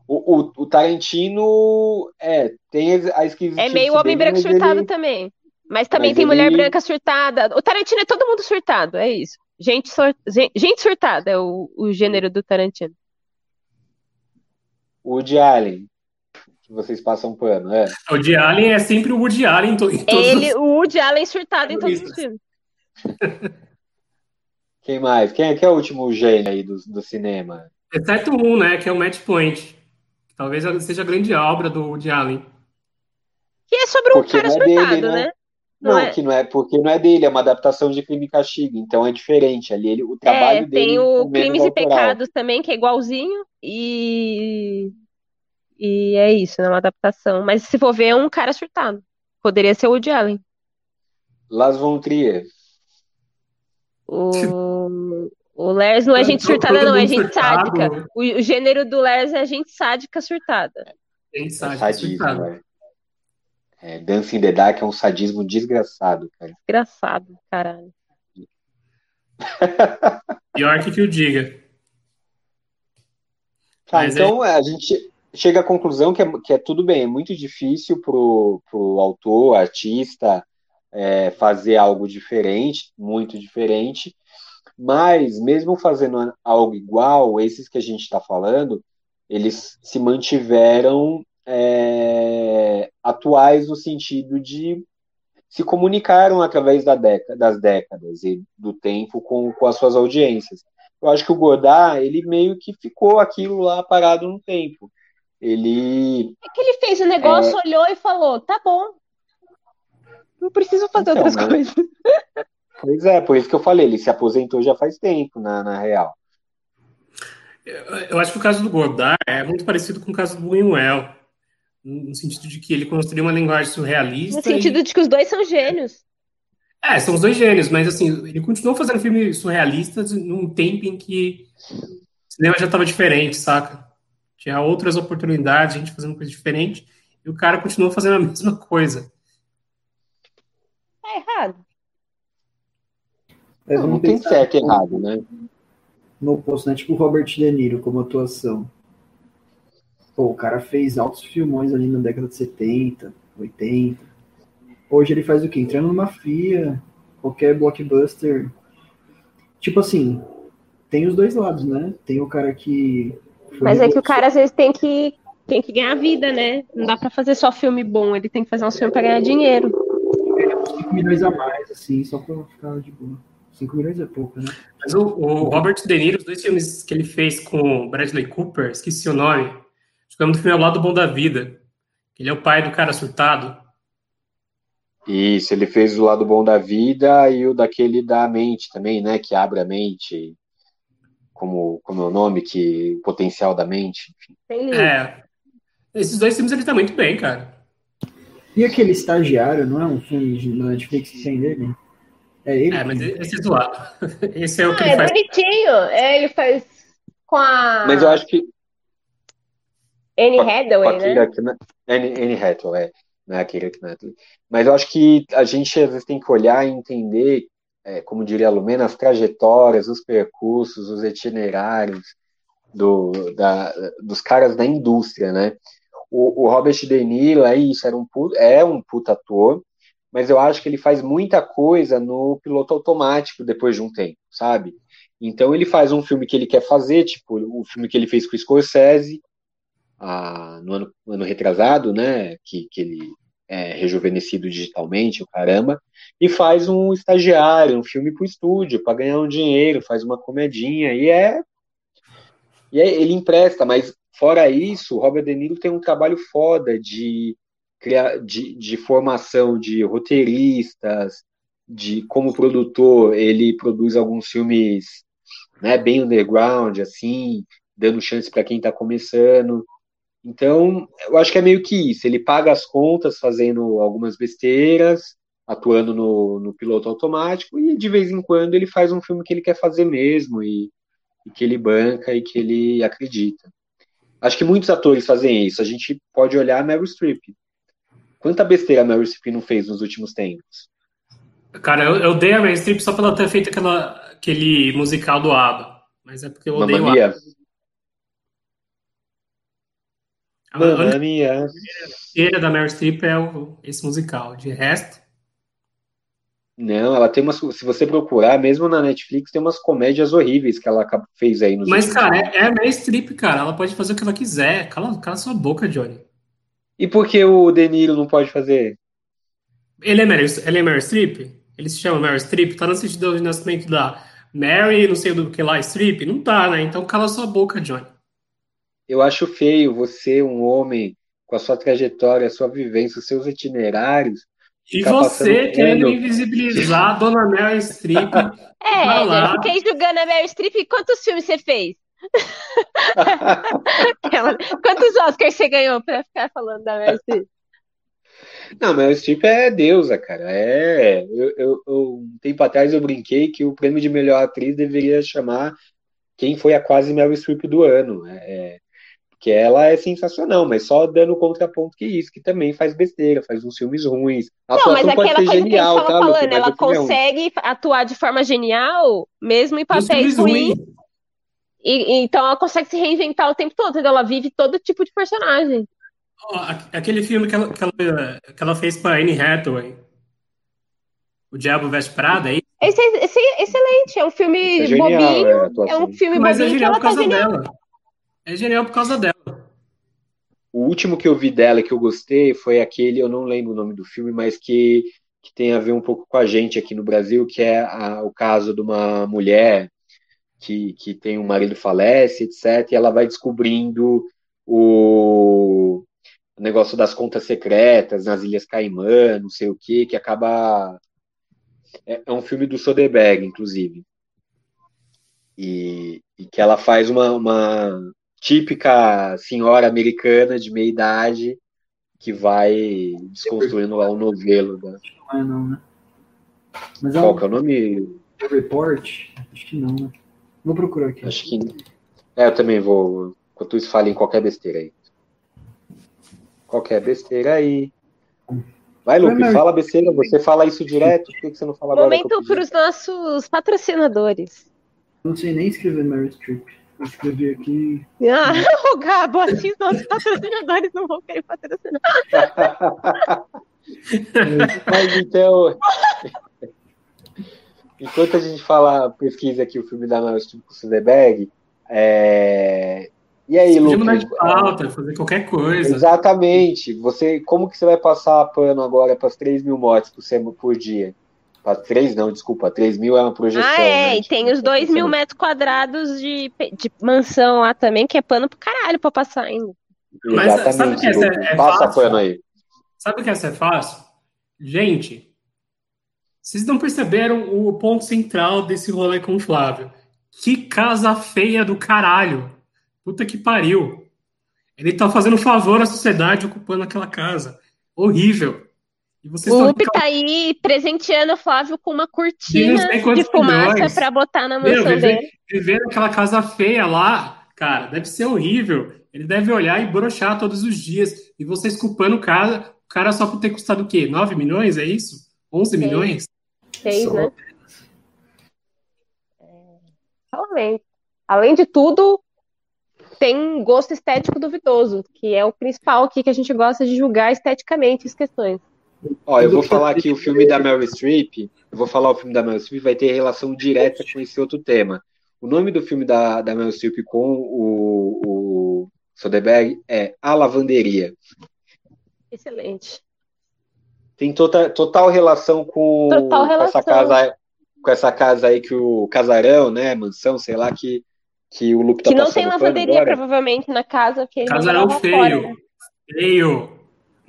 o, o, o Tarantino é, tem a esquisitice É meio homem branco surtado ele- também. Mas também mas tem mulher ele- branca surtada. O Tarantino é todo mundo surtado, é isso. Gente, sur- gen- gente surtada é o, o gênero do Tarantino. O Woody Allen, que vocês passam pano, é. O Woody Allen é sempre o Woody Allen em, to- em todos Ele, os... o Woody Allen surtado em todos os filmes. Quem mais? Quem é, quem é o último gênio aí do, do cinema? Exceto um, né? Que é o Match Point. Que talvez seja a grande obra do Woody Allen. Que é sobre um Porque cara é dele, surtado, né? né? Não, Não é? que não é porque não é dele, é uma adaptação de Crime e Castigo, então é diferente. Ali ele, o trabalho É, dele tem é o Crimes e. Pecados também, que é igualzinho, e. E é isso, né? Uma adaptação. Mas se for ver, é um cara surtado. Poderia ser o Woody Allen. Las Von Trier. O, o Lars não é gente surtada, não, é gente surtado. sádica. O, o gênero do Lars é gente sádica surtada. É sádico, sadismo, surtado. É, Dancing in the Dark é um sadismo desgraçado, cara. Engraçado, caralho. Pior que que o diga. Tá, Mas então a gente chega à conclusão que é, que é tudo bem, é muito difícil pro, pro autor, artista, é, fazer algo diferente, muito diferente, mas mesmo fazendo algo igual, esses que a gente está falando, eles se mantiveram é, atuais no sentido de se comunicaram através da década, das décadas e do tempo com, com as suas audiências. Eu acho que o Godard, ele meio que ficou aquilo lá parado no tempo. Ele. É que ele fez o negócio, é... olhou e falou: tá bom. Não preciso fazer então, outras mas... coisas. Pois é, por isso que eu falei, ele se aposentou já faz tempo, na, na real. Eu acho que o caso do Godard é muito parecido com o caso do Buñuel, no sentido de que ele construiu uma linguagem surrealista. No sentido e... de que os dois são gênios. É, são os dois gênios, mas assim, ele continuou fazendo filmes surrealistas num tempo em que o cinema já estava diferente, saca? Tinha outras oportunidades, a gente fazendo coisa diferente, e o cara continuou fazendo a mesma coisa. É errado. É, não, não tem certo errado, né? No oposto, né? Tipo o Robert De Niro como atuação. Pô, o cara fez altos filmões ali na década de 70, 80. Hoje ele faz o quê? Entrando numa FIA, qualquer blockbuster. Tipo assim, tem os dois lados, né? Tem o cara que. Mas é que o cara às vezes tem que, tem que ganhar vida, né? Não dá pra fazer só filme bom, ele tem que fazer um filme pra ganhar dinheiro. 5 milhões a mais, assim, só pra ficar de boa. 5 milhões é pouco, né? Mas o, o, Robert De Niro, os dois filmes que ele fez com o Bradley Cooper, esqueci o nome. Ficamos no filme Ao Lado Bom da Vida. Ele é o pai do cara surtado. Isso, ele fez o lado bom da vida e o daquele da mente também, né? Que abre a mente, como, como é o nome, que o potencial da mente. Enfim. É. Esses dois filmes ele tá muito bem, cara. E aquele estagiário, não é um filme de Netflix que tem dele? É ele? É, mas esse é zoado. Esse é o que ah, ele é faz. bonitinho. É, ele faz com a. Mas eu acho que. Anne Hathaway, né? Anne, Anne Hathaway, é né, Keira Knightley. Mas eu acho que a gente às vezes tem que olhar e entender, é, como diria a Lumena, as trajetórias, os percursos, os itinerários do, da, dos caras da indústria, né? O, o Robert De Niro é isso, era um, é um puta ator, mas eu acho que ele faz muita coisa no piloto automático depois de um tempo, sabe? Então ele faz um filme que ele quer fazer, tipo o filme que ele fez com o Scorsese, ah, no ano, ano retrasado, né? Que, que ele é, rejuvenescido digitalmente, o caramba, e faz um estagiário, um filme pro estúdio, para ganhar um dinheiro, faz uma comedinha, e é. E é, ele empresta, mas fora isso, Robert De Niro tem um trabalho foda de, de, de formação de roteiristas, de como produtor, ele produz alguns filmes né, bem underground, assim, dando chance para quem está começando. Então, eu acho que é meio que isso. Ele paga as contas fazendo algumas besteiras, atuando no, no piloto automático, e de vez em quando ele faz um filme que ele quer fazer mesmo, e, e que ele banca e que ele acredita. Acho que muitos atores fazem isso. A gente pode olhar a Meryl Streep. Quanta besteira a Meryl Streep não fez nos últimos tempos? Cara, eu, eu dei a Meryl Streep só pela ter feito aquela, aquele musical do ABBA. Mas é porque eu odeio Mamma o ABBA. A da Meryl Streep é o, esse musical. De resto. Não, ela tem umas. Se você procurar, mesmo na Netflix, tem umas comédias horríveis que ela fez aí nos Mas, cara, é, é a Meryl Streep, cara. Ela pode fazer o que ela quiser. Cala, cala sua boca, Johnny. E por que o De Niro não pode fazer? Ele é Meryl, ele é Meryl Streep? Ele se chama Meryl Streep? Tá no sentido de nascimento da Mary, não sei do que lá, Streep? Não tá, né? Então cala sua boca, Johnny. Eu acho feio você, um homem, com a sua trajetória, a sua vivência, os seus itinerários. E você querendo invisibilizar a Dona Meryl Streep. É, eu fiquei julgando a Meryl Streep. Quantos filmes você fez? Quantos Oscars você ganhou para ficar falando da Meryl Streep? Não, Meryl Streep é deusa, cara. É, eu, eu, eu, um tempo atrás eu brinquei que o prêmio de melhor atriz deveria chamar quem foi a quase Meryl Streep do ano. É, que ela é sensacional, mas só dando contraponto que isso, que também faz besteira, faz uns filmes ruins. A não, mas aquela coisa genial, que a gente tava tá, falando, ela consegue atuar de forma genial, mesmo em papéis ruins. E, então ela consegue se reinventar o tempo todo, entendeu? Ela vive todo tipo de personagem. Oh, aquele filme que ela, que ela, que ela fez com a Anne Hathaway, O Diabo Veste Prada, aí. É esse, esse é excelente, é um filme é genial, bobinho, é, é, um filme Mas é bobinho é genial por causa tá dela. É genial por causa dela. O último que eu vi dela que eu gostei foi aquele, eu não lembro o nome do filme, mas que, que tem a ver um pouco com a gente aqui no Brasil, que é a, o caso de uma mulher que, que tem um marido falece, etc., e ela vai descobrindo o, o negócio das contas secretas nas Ilhas Caimã, não sei o que, que acaba. É, é, um filme do Soderbergh, inclusive. E, e que ela faz uma, uma típica senhora americana de meia idade que vai desconstruindo lá o novelo. Da... Não é não, né? Mas Qual é um... que é o nome? Report? Acho que não, né? Vou procurar aqui. Acho que. É, eu também vou. Enquanto isso, fale em qualquer besteira aí. Qualquer besteira aí. Vai, Lupe, fala besteira. Você fala isso direto. Por que você não fala agora? Momento para os nossos patrocinadores. Não sei nem escrever Mary Streep. Eu escrevi aqui. Ah, o Gabo, assim nossos patrocinadores não vão querer patrocinar. Mas então. Enquanto a gente fala, pesquisa aqui o filme da Meryl Streep com Soderbergh, é... e aí, Lucas? mudar de pauta, fazer qualquer coisa. Exatamente. Você, como que você vai passar pano agora para as 3 mil mortes por, semana, por dia? Para 3 não, desculpa, 3 mil é uma projeção. Ah, é, né? e tem os 2 mil metros quadrados de, de mansão lá também, que é pano pro caralho para passar ainda. Mas Exatamente, sabe que essa é, é Passa fácil? pano aí. Sabe o que essa é fácil? Gente, vocês não perceberam o ponto central desse rolê com o Flávio? Que casa feia do caralho. Puta que pariu. Ele tá fazendo favor à sociedade ocupando aquela casa. Horrível. E vocês o Lupe tá aí presenteando o Flávio com uma cortina de fumaça para botar na mansão Meu, viver, dele. Viver naquela casa feia lá, cara, deve ser horrível. Ele deve olhar e brochar todos os dias. E vocês culpando o cara, o cara só por ter custado o quê? 9 milhões, é isso? 11 Sim. milhões? Fez, Só... né? É, realmente. Além de tudo, tem gosto estético duvidoso, que é o principal aqui que a gente gosta de julgar esteticamente as questões. Ó, eu vou falar aqui o filme da Meryl Streep, eu vou falar o filme da Meryl Streep, vai ter relação direta com esse outro tema. O nome do filme da, da Meryl Streep com o, o Soderbergh é A Lavanderia. Excelente tem total, total relação com, total relação. com essa casa com essa casa aí que o casarão, né, mansão, sei lá, que, que o Luke tá Que não tem lavanderia, provavelmente, na casa. Que ele casarão feio. Fora, né? Feio.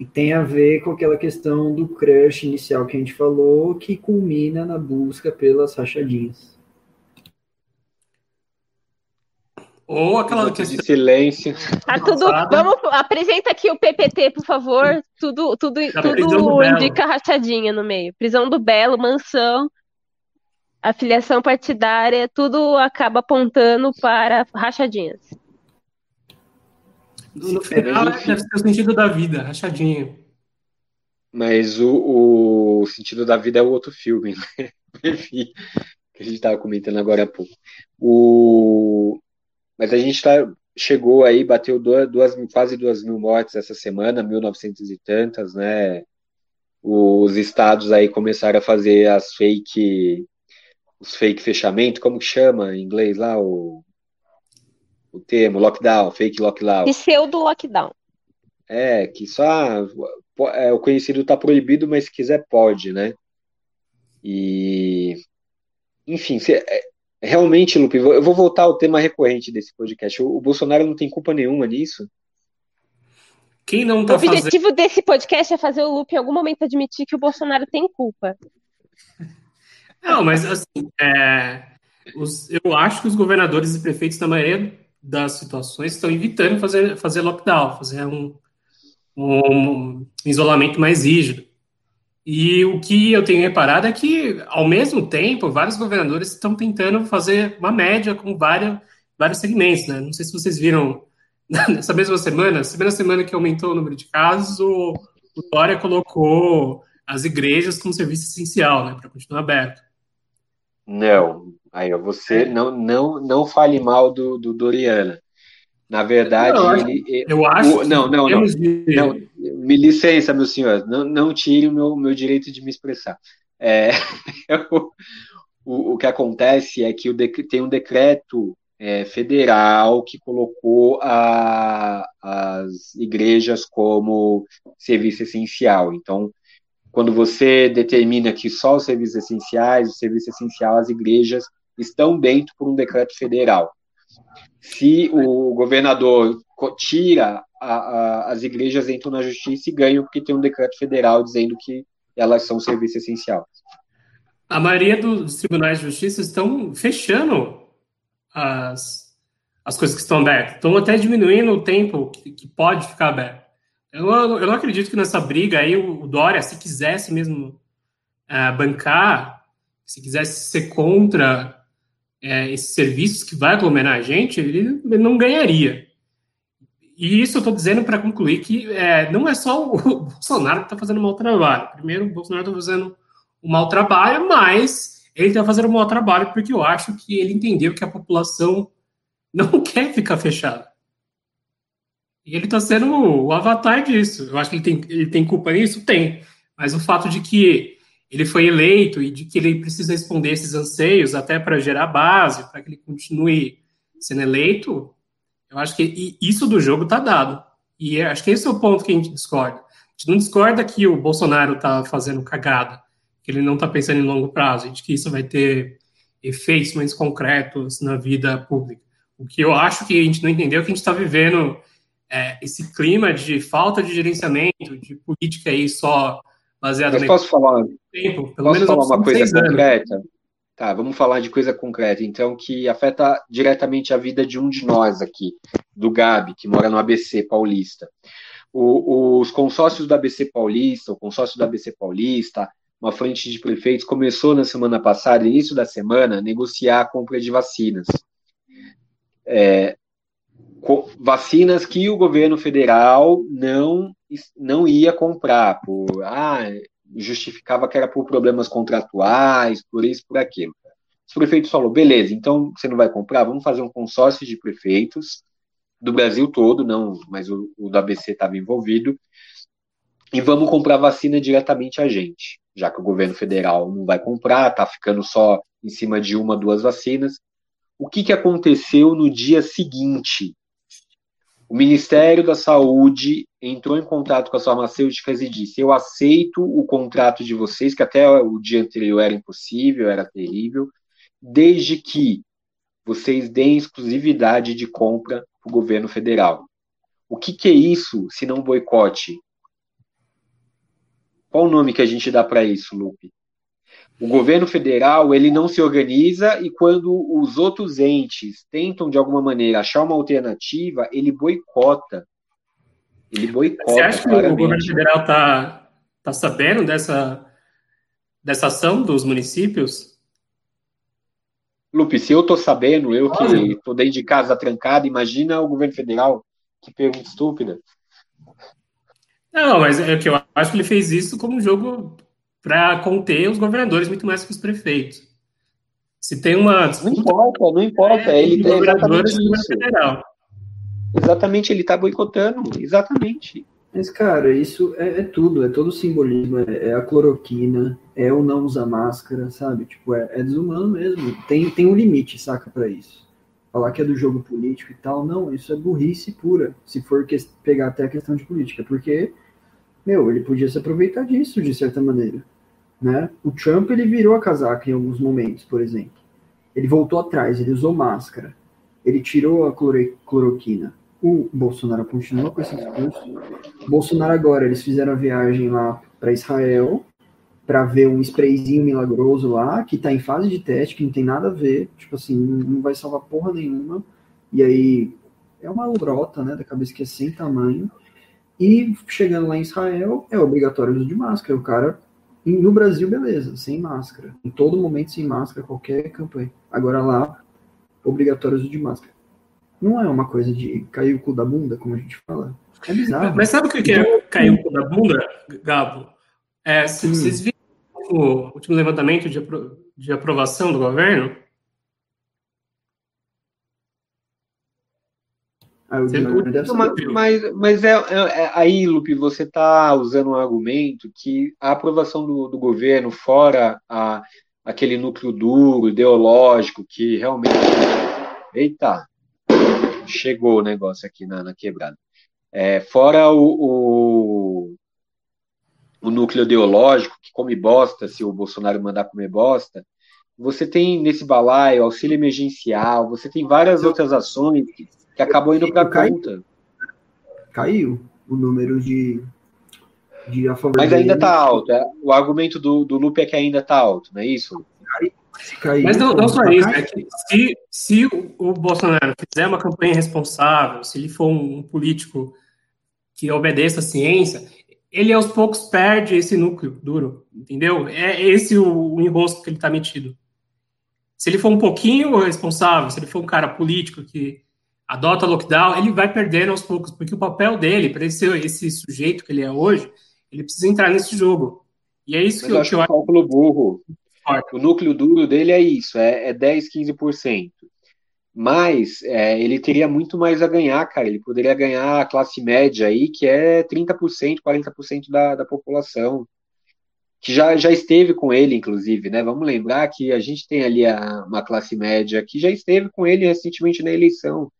E tem a ver com aquela questão do crush inicial que a gente falou, que culmina na busca pelas rachadinhas. Ou aquela questão de silêncio. Tá tudo. Vamos apresenta aqui o PPT, por favor. Tudo, tudo, tudo indica rachadinha no meio. Prisão do Belo, mansão, afiliação partidária, tudo acaba apontando para rachadinhas. No final, é, deve ser o sentido da vida, rachadinha. Mas o, o sentido da vida é o outro filme, né? que a gente estava comentando agora há pouco. O, mas a gente tá, chegou aí, bateu duas, duas, quase duas mil mortes essa semana, mil novecentos e tantas, né? Os estados aí começaram a fazer as fake, os fake fechamento, como que chama em inglês lá o, o termo, lockdown, fake lockdown. Pseudo lockdown. É, que só é, o conhecido está proibido, mas se quiser pode, né? E enfim, é, Realmente, Lupe, eu vou voltar ao tema recorrente desse podcast. O, Bolsonaro não tem culpa nenhuma nisso. Quem não tá o objetivo fazendo... desse podcast é fazer o Lupe em algum momento admitir que o Bolsonaro tem culpa. Não, mas assim, é, os, eu acho que os governadores e prefeitos, na maioria das situações, estão evitando fazer, fazer lockdown, fazer um, um isolamento mais rígido. E o que eu tenho reparado é que, ao mesmo tempo, vários governadores estão tentando fazer uma média com vários, vários segmentos. Né? Não sei se vocês viram nessa mesma semana, semana semana que aumentou o número de casos, o, o Dória colocou as igrejas como serviço essencial, né, para continuar aberto. Não, aí você é. não, não, não fale mal do, do Doriana. Na verdade, não, ele. Eu acho. O, não, não, não, de... não. Me licença, meu senhor. Não, não tire o meu, meu direito de me expressar. É, o, o que acontece é que o tem um decreto é, federal que colocou a, as igrejas como serviço essencial. Então, quando você determina que só os serviços essenciais, o serviço essencial, as igrejas estão dentro por um decreto federal. Se o governador tira, a, a, as igrejas entram na justiça e ganham porque tem um decreto federal dizendo que elas são serviço essencial. A maioria dos tribunais de justiça estão fechando as, as coisas que estão abertas. Estão até diminuindo o tempo que, que pode ficar aberto. Eu, eu, não acredito que nessa briga aí o, Dória, se quisesse mesmo é, bancar, se quisesse ser contra é, esses serviços que vai aglomerar a gente, ele, não ganharia. E isso eu estou dizendo para concluir que é, não é só o Bolsonaro que está fazendo um mau trabalho. Primeiro, o Bolsonaro está fazendo um mau trabalho, mas ele está fazendo um mau trabalho porque eu acho que ele entendeu que a população não quer ficar fechada. E ele está sendo o avatar disso. Eu acho que ele tem, ele tem culpa nisso? Tem. Mas o fato de que ele foi eleito e de que ele precisa responder esses anseios até para gerar base, para que ele continue sendo eleito, eu acho que isso do jogo está dado. E acho que esse é o ponto que a gente discorda. A gente não discorda que o Bolsonaro está fazendo cagada, que ele não está pensando em longo prazo, de que isso vai ter efeitos mais concretos na vida pública. O que eu acho que a gente não entendeu é que a gente está vivendo é, esse clima de falta de gerenciamento, de política aí só baseada Mas posso falar, tempo, pelo posso menos falar uma coisa concreta? Anos. Tá, vamos falar de coisa concreta, então, que afeta diretamente a vida de um de nós aqui, do Gabi, que mora no ABC Paulista. O, os consórcios do ABC Paulista, o consórcio do ABC Paulista, uma frente de prefeitos, começou na semana passada, início da semana, a negociar a compra de vacinas. É, vacinas que o governo federal não, não ia comprar, por ah, justificava que era por problemas contratuais, por isso, por aquilo. Os prefeitos falou, beleza, então você não vai comprar, vamos fazer um consórcio de prefeitos do Brasil todo, não, mas o, o do ABC estava envolvido, e vamos comprar vacina diretamente a gente, já que o governo federal não vai comprar, está ficando só em cima de uma, duas vacinas. O que, que aconteceu no dia seguinte o Ministério da Saúde entrou em contato com as farmacêuticas e disse: Eu aceito o contrato de vocês, que até o dia anterior era impossível, era terrível, desde que vocês deem exclusividade de compra para o governo federal. O que, que é isso se não boicote? Qual o nome que a gente dá para isso, Lupe? o governo federal ele não se organiza e quando os outros entes tentam de alguma maneira achar uma alternativa, ele boicota. Ele boicota. Você acha que claramente. o governo federal está tá sabendo dessa, dessa ação dos municípios? Lupe, se eu estou sabendo, eu que estou dentro de casa trancada, imagina o governo federal. Que pergunta estúpida. Não, mas é que eu acho que ele fez isso como um jogo para conter os governadores muito mais que os prefeitos. Se tem uma. Não importa, não importa. É, ele tem exatamente isso. Federal. Exatamente, ele está boicotando. Exatamente. Mas, cara, isso é, é tudo, é todo o simbolismo, é, é, a cloroquina, é o não usar máscara, sabe? Tipo, é, é desumano mesmo. Tem, tem um limite, saca, para isso. Falar que é do jogo político e tal, não, isso é burrice pura, se for que, pegar até a questão de política, porque meu, ele podia se aproveitar disso de certa maneira. Né? O Trump ele virou a casaca em alguns momentos, por exemplo. Ele voltou atrás, ele usou máscara, ele tirou a cloroquina. O Bolsonaro continua com esse discurso. Bolsonaro agora, eles fizeram a viagem lá para Israel para ver um sprayzinho milagroso lá, que está em fase de teste, que não tem nada a ver, tipo assim, não vai salvar porra nenhuma. E aí é uma brota, né, da cabeça que é sem tamanho. E chegando lá em Israel, é obrigatório o uso de máscara. O cara, no Brasil, beleza, sem máscara. Em todo momento sem máscara, qualquer campanha. Agora lá, obrigatório uso de máscara. Não é uma coisa de cair o cu da bunda, como a gente fala. É bizarro. Mas sabe o que é cair o cu da bunda, Gabo? É, se hum. vocês viram o último levantamento de, apro de aprovação do governo, mas, mas é, é, é, aí, Lupe, você está usando um argumento que a aprovação do, do governo, fora a, aquele núcleo duro, ideológico, que realmente Eita! Chegou o negócio aqui na, na quebrada. É, fora o, o, o, núcleo ideológico, que come bosta se o Bolsonaro mandar comer bosta, você tem nesse balaio auxílio emergencial, você tem várias outras ações que, que acabam indo para conta. Caiu o número de, de a favor Mas ainda está alto. É? O argumento do, do Lupe é que ainda está alto, não é isso? Caiu. Mas não, não só isso, é que se, se o Bolsonaro fizer uma campanha responsável, se ele for um político que obedeça à ciência, ele aos poucos perde esse núcleo duro, entendeu? É esse o, o enrosco que ele está metido. Se ele for um pouquinho responsável, se ele for um cara político que adota lockdown, ele vai perdendo aos poucos, porque o papel dele, para ele ser esse sujeito que ele é hoje, ele precisa entrar nesse jogo. E é isso Mas que eu acho. Que eu... cálculo burro. O núcleo duro dele é isso, é, é 10, 15% mas é, ele teria muito mais a ganhar, cara. Ele poderia ganhar a classe média aí, que é 30%, 40% da, da população, que já, já esteve com ele, inclusive, né? Vamos lembrar que a gente tem ali a, uma classe média que já esteve com ele recentemente na eleição.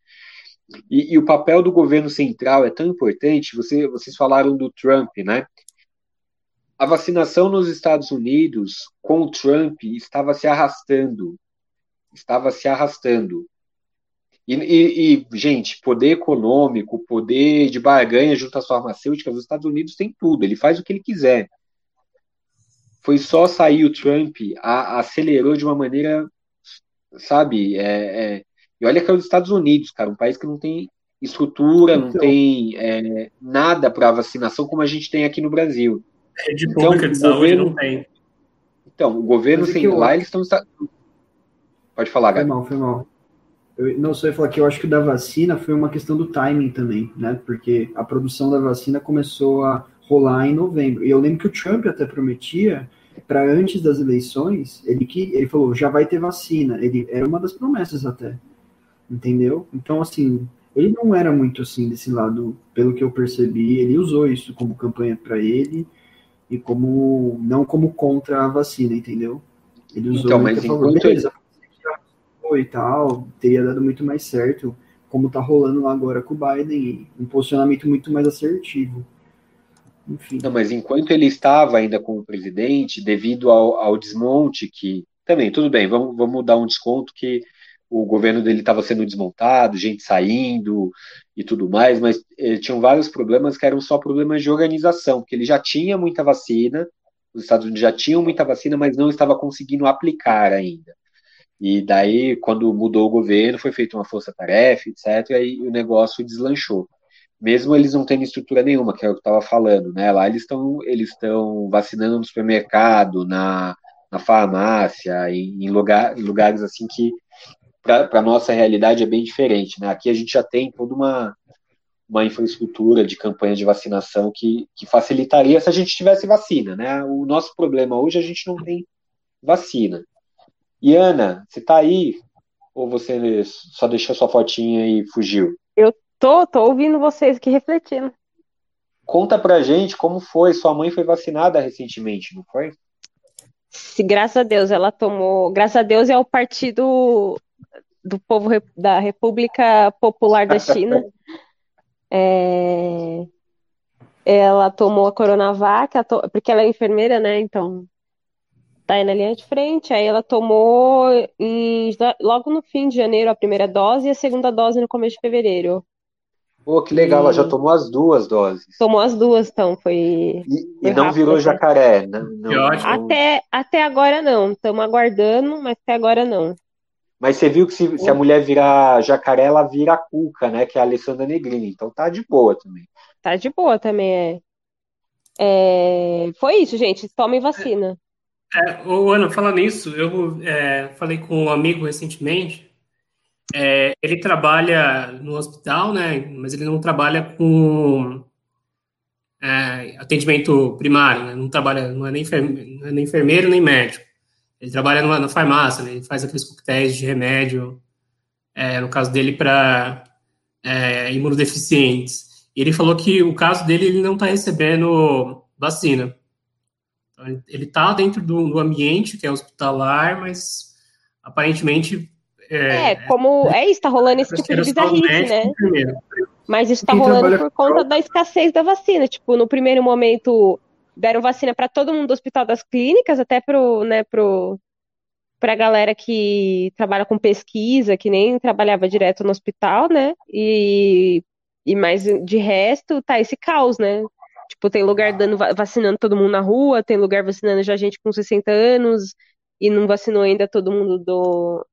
E, e o papel do governo central é tão importante. Você, vocês falaram do Trump, né? A vacinação nos Estados Unidos com o Trump estava se arrastando. Estava se arrastando. E, e, e, gente, poder econômico, poder de barganha junto às farmacêuticas, os Estados Unidos tem tudo, ele faz o que ele quiser. Foi só sair o Trump, a, acelerou de uma maneira, sabe? É, é, e olha que é os Estados Unidos, cara, um país que não tem estrutura, não então, tem é, nada para vacinação como a gente tem aqui no Brasil. Rede então, pública de saúde governo, não tem. Então, o governo sem lá, eles estão. Pode falar, Gabi. Foi mal, foi mal. Eu não só ia falar que eu acho que o da vacina foi uma questão do timing também, né? Porque a produção da vacina começou a rolar em novembro. E eu lembro que o Trump até prometia para antes das eleições, ele que ele falou, já vai ter vacina. Ele era uma das promessas até. Entendeu? Então assim, ele não era muito assim desse lado, pelo que eu percebi, ele usou isso como campanha para ele e como não como contra a vacina, entendeu? Ele usou então, mas enquanto, beleza, e tal, teria dado muito mais certo, como tá rolando lá agora com o Biden, um posicionamento muito mais assertivo. Enfim. Não, mas enquanto ele estava ainda como presidente, devido ao, ao desmonte que. Também, tudo bem, vamos, vamos dar um desconto que o governo dele estava sendo desmontado, gente saindo e tudo mais, mas eh, tinham vários problemas que eram só problemas de organização, porque ele já tinha muita vacina, os Estados Unidos já tinham muita vacina, mas não estava conseguindo aplicar ainda. E daí, quando mudou o governo, foi feita uma força-tarefa, etc., e aí o negócio deslanchou. Mesmo eles não tendo estrutura nenhuma, que é o que eu estava falando, né? Lá eles estão eles vacinando no supermercado, na, na farmácia, em, em, lugar, em lugares assim que, para a nossa realidade, é bem diferente, né? Aqui a gente já tem toda uma, uma infraestrutura de campanha de vacinação que, que facilitaria se a gente tivesse vacina, né? O nosso problema hoje é a gente não tem vacina. E Ana, você tá aí? Ou você só deixou sua fotinha e fugiu? Eu tô, tô ouvindo vocês aqui refletindo. Conta pra gente como foi. Sua mãe foi vacinada recentemente, não foi? Se, graças a Deus, ela tomou. Graças a Deus é o partido do povo da República Popular da China. é... Ela tomou a Coronavac, porque ela é enfermeira, né? Então tá aí na linha de frente. Aí ela tomou em, logo no fim de janeiro a primeira dose e a segunda dose no começo de fevereiro. Pô, que legal, e... ela já tomou as duas doses. Tomou as duas, então, foi. E, foi e não rápido, virou né? jacaré, né? Não, não, até, até agora não, estamos aguardando, mas até agora não. Mas você viu que se, se, a mulher virar jacaré, ela vira a cuca, né? Que é a Alessandra Negrini. Então tá de boa também. Tá de boa também, é. é... Foi isso, gente. Tomem vacina. É, ô, Ana, falando nisso, eu é, falei com um amigo recentemente. É, ele trabalha no hospital, né? Mas ele não trabalha com é, atendimento primário, né? Não trabalha, não é, nem enfermeiro, não é nem enfermeiro nem médico. Ele trabalha numa, na farmácia, né? Ele faz aqueles coquetéis de remédio, é, no caso dele, para é, imunodeficientes. E ele falou que o caso dele, ele não está recebendo vacina. Então, ele está dentro do, do, ambiente que é hospitalar, mas aparentemente É, é como. É isso, tá rolando esse tipo de bizarrice, né? Mas isso tá rolando por conta da escassez da vacina. Tipo, no primeiro momento deram vacina para todo mundo do Hospital das Clínicas, até pro, né, pro, pra galera que trabalha com pesquisa, que nem trabalhava direto no hospital, né? E, e mais de resto, tá esse caos, né? Tipo, tem lugar dando, vacinando todo mundo na rua, tem lugar vacinando já gente com 60 anos e não vacinou ainda todo mundo do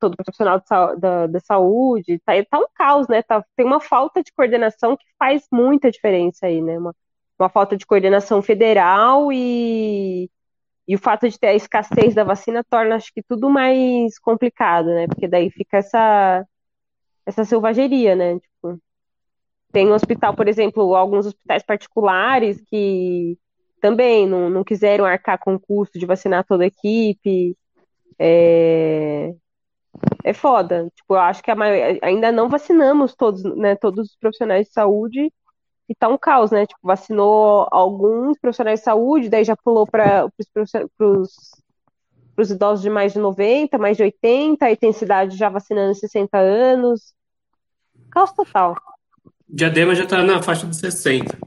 todo profissional de, da, da saúde. Tá, tá um caos, né? Tá, tem uma falta de coordenação que faz muita diferença aí, né? Uma, uma falta de coordenação federal e, e o fato de ter a escassez da vacina torna, acho que, tudo mais complicado, né? Porque daí fica essa, essa selvageria, né? Tipo, tem um hospital, por exemplo, alguns hospitais particulares que também não, não quiseram arcar com o custo de vacinar toda a equipe. É, é foda. Tipo, eu acho que maioria, ainda não vacinamos todos, né, todos os profissionais de saúde e tá um caos, né? Tipo, vacinou alguns profissionais de saúde, daí já pulou para os idosos de mais de 90, mais de 80, aí tem cidade já vacinando 60 anos. Caos total. Diadema já está na faixa de 60.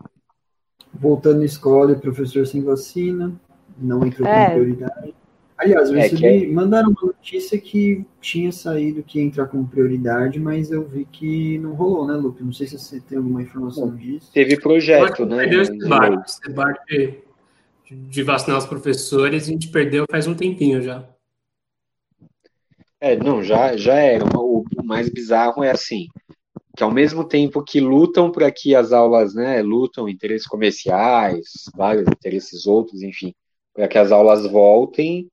Voltando à escola, o professor sem vacina, não entrou é. como prioridade. Aliás, eu é recebi, é... mandaram uma notícia que tinha saído que ia entrar como prioridade, mas eu vi que não rolou, né, Lupe? Não sei se você tem alguma informação disso. Teve projeto, né? Perdeu esse debate, esse debate de vacinar os professores, a gente perdeu faz um tempinho já. É, não, já, já era. O, o mais bizarro é assim, que ao mesmo tempo que lutam para que as aulas, né, lutam interesses comerciais, vários interesses outros, enfim, para que as aulas voltem,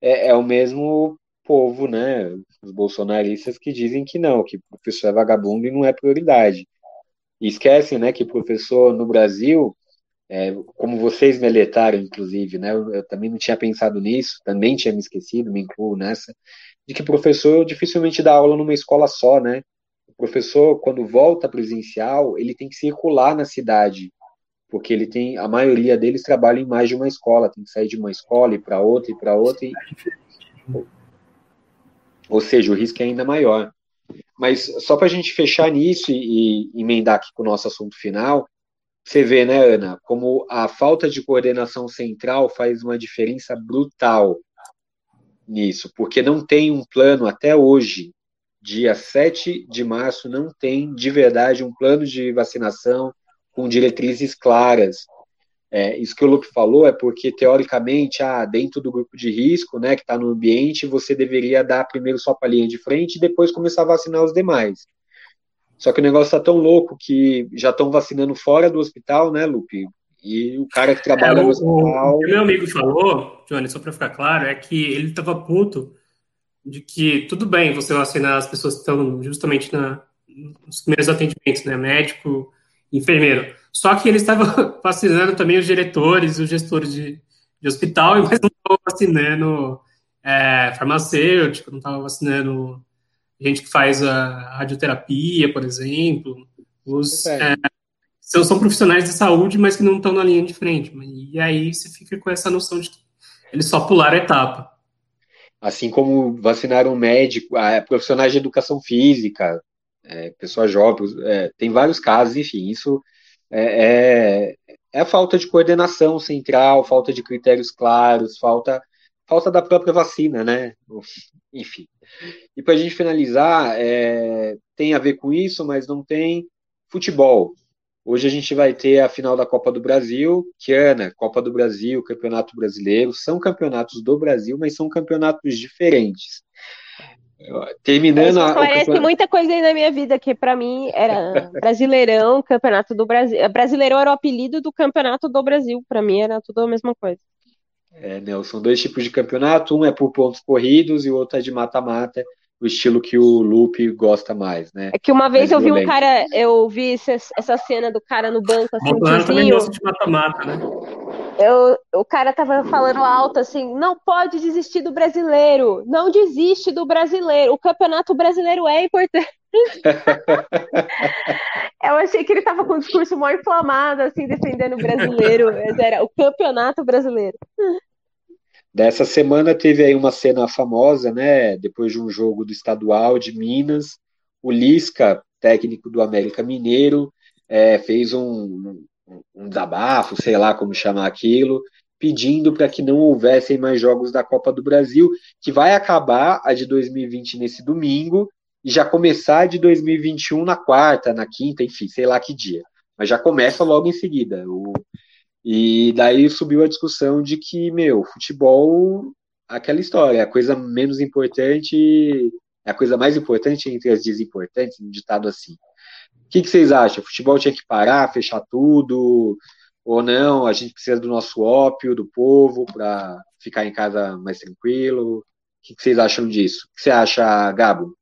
é, é, o mesmo povo, né, os bolsonaristas que dizem que não, que professor é vagabundo e não é prioridade. E esquecem, né, que professor no Brasil, é, como vocês me alertaram, inclusive, né, eu, eu também não tinha pensado nisso, também tinha me esquecido, me incluo nessa, de que professor dificilmente dá aula numa escola só, né, professor, quando volta presencial, ele tem que circular na cidade, porque ele tem, a maioria deles trabalha em mais de uma escola, tem que sair de uma escola e para outra e para outra. E... Ou seja, o risco é ainda maior. Mas só para a gente fechar nisso e, e emendar aqui com o nosso assunto final, você vê, né, Ana, como a falta de coordenação central faz uma diferença brutal nisso, porque não tem um plano até hoje dia 7 de março, não tem de verdade um plano de vacinação com diretrizes claras. É, isso que o Luke falou é porque, teoricamente, ah, dentro do grupo de risco, né, que está no ambiente, você deveria dar primeiro só para a linha de frente e depois começar a vacinar os demais. Só que o negócio está tão louco que já estão vacinando fora do hospital, né, Lupe? E o cara que trabalha é, o, no hospital. O que meu amigo falou, Johnny, só para ficar claro, é que ele estava puto de que tudo bem você vacinar as pessoas que estão justamente na, nos primeiros atendimentos, né, médico, enfermeiro. Só que ele estava vacinando também os diretores, os gestores de, de hospital, mas não estava vacinando é, farmacêutico, não estava vacinando gente que faz a radioterapia, por exemplo. Os, é, são, são profissionais de saúde, mas que não estão na linha de frente. E aí você fica com essa noção de que eles só pularam a etapa assim como vacinaram médico, é, profissionais de educação física, é, pessoas jovens, é, tem vários casos, enfim, isso é, é, é, a falta de coordenação central, falta de critérios claros, falta, falta da própria vacina, né? Enfim. E para a gente finalizar, é, tem a ver com isso, mas não tem futebol. Hoje a gente vai ter a final da Copa do Brasil, que Ana, Copa do Brasil, Campeonato Brasileiro, são campeonatos do Brasil, mas são campeonatos diferentes. Terminando Isso parece muita coisa aí na minha vida, que para mim era Brasileirão, Campeonato do Brasil. Brasileirão era o apelido do Campeonato do Brasil, para mim era tudo a mesma coisa. É, não, são dois tipos de campeonato, um é por pontos corridos e o outro é de mata-mata o estilo que o Lupe gosta mais, né? É que uma vez mais eu vi um cara, eu vi essa cena do cara no banco, assim, Montana também gosta de mata-mata, né? Eu, o cara tava falando alto assim, não pode desistir do brasileiro, não desiste do brasileiro, o campeonato brasileiro é importante. eu achei que ele tava com um discurso mó inflamado, assim, defendendo o brasileiro, mas era o campeonato brasileiro. Dessa semana teve aí uma cena famosa, né? Depois de um jogo do estadual de Minas, o Lisca, técnico do América Mineiro, é, fez um, um desabafo, sei lá como chamar aquilo, pedindo para que não houvessem mais jogos da Copa do Brasil, que vai acabar a de 2020 nesse domingo e já começar a de 2021 na quarta, na quinta, enfim, sei lá que dia. Mas já começa logo em seguida. O, e daí subiu a discussão de que, meu, futebol, aquela história, é a coisa menos importante, é a coisa mais importante entre as desimportantes, um ditado assim. O que, que vocês acham? O futebol tinha que parar, fechar tudo, ou não? A gente precisa do nosso ópio, do povo, para ficar em casa mais tranquilo? O que, que vocês acham disso? O que você acha, Gabo?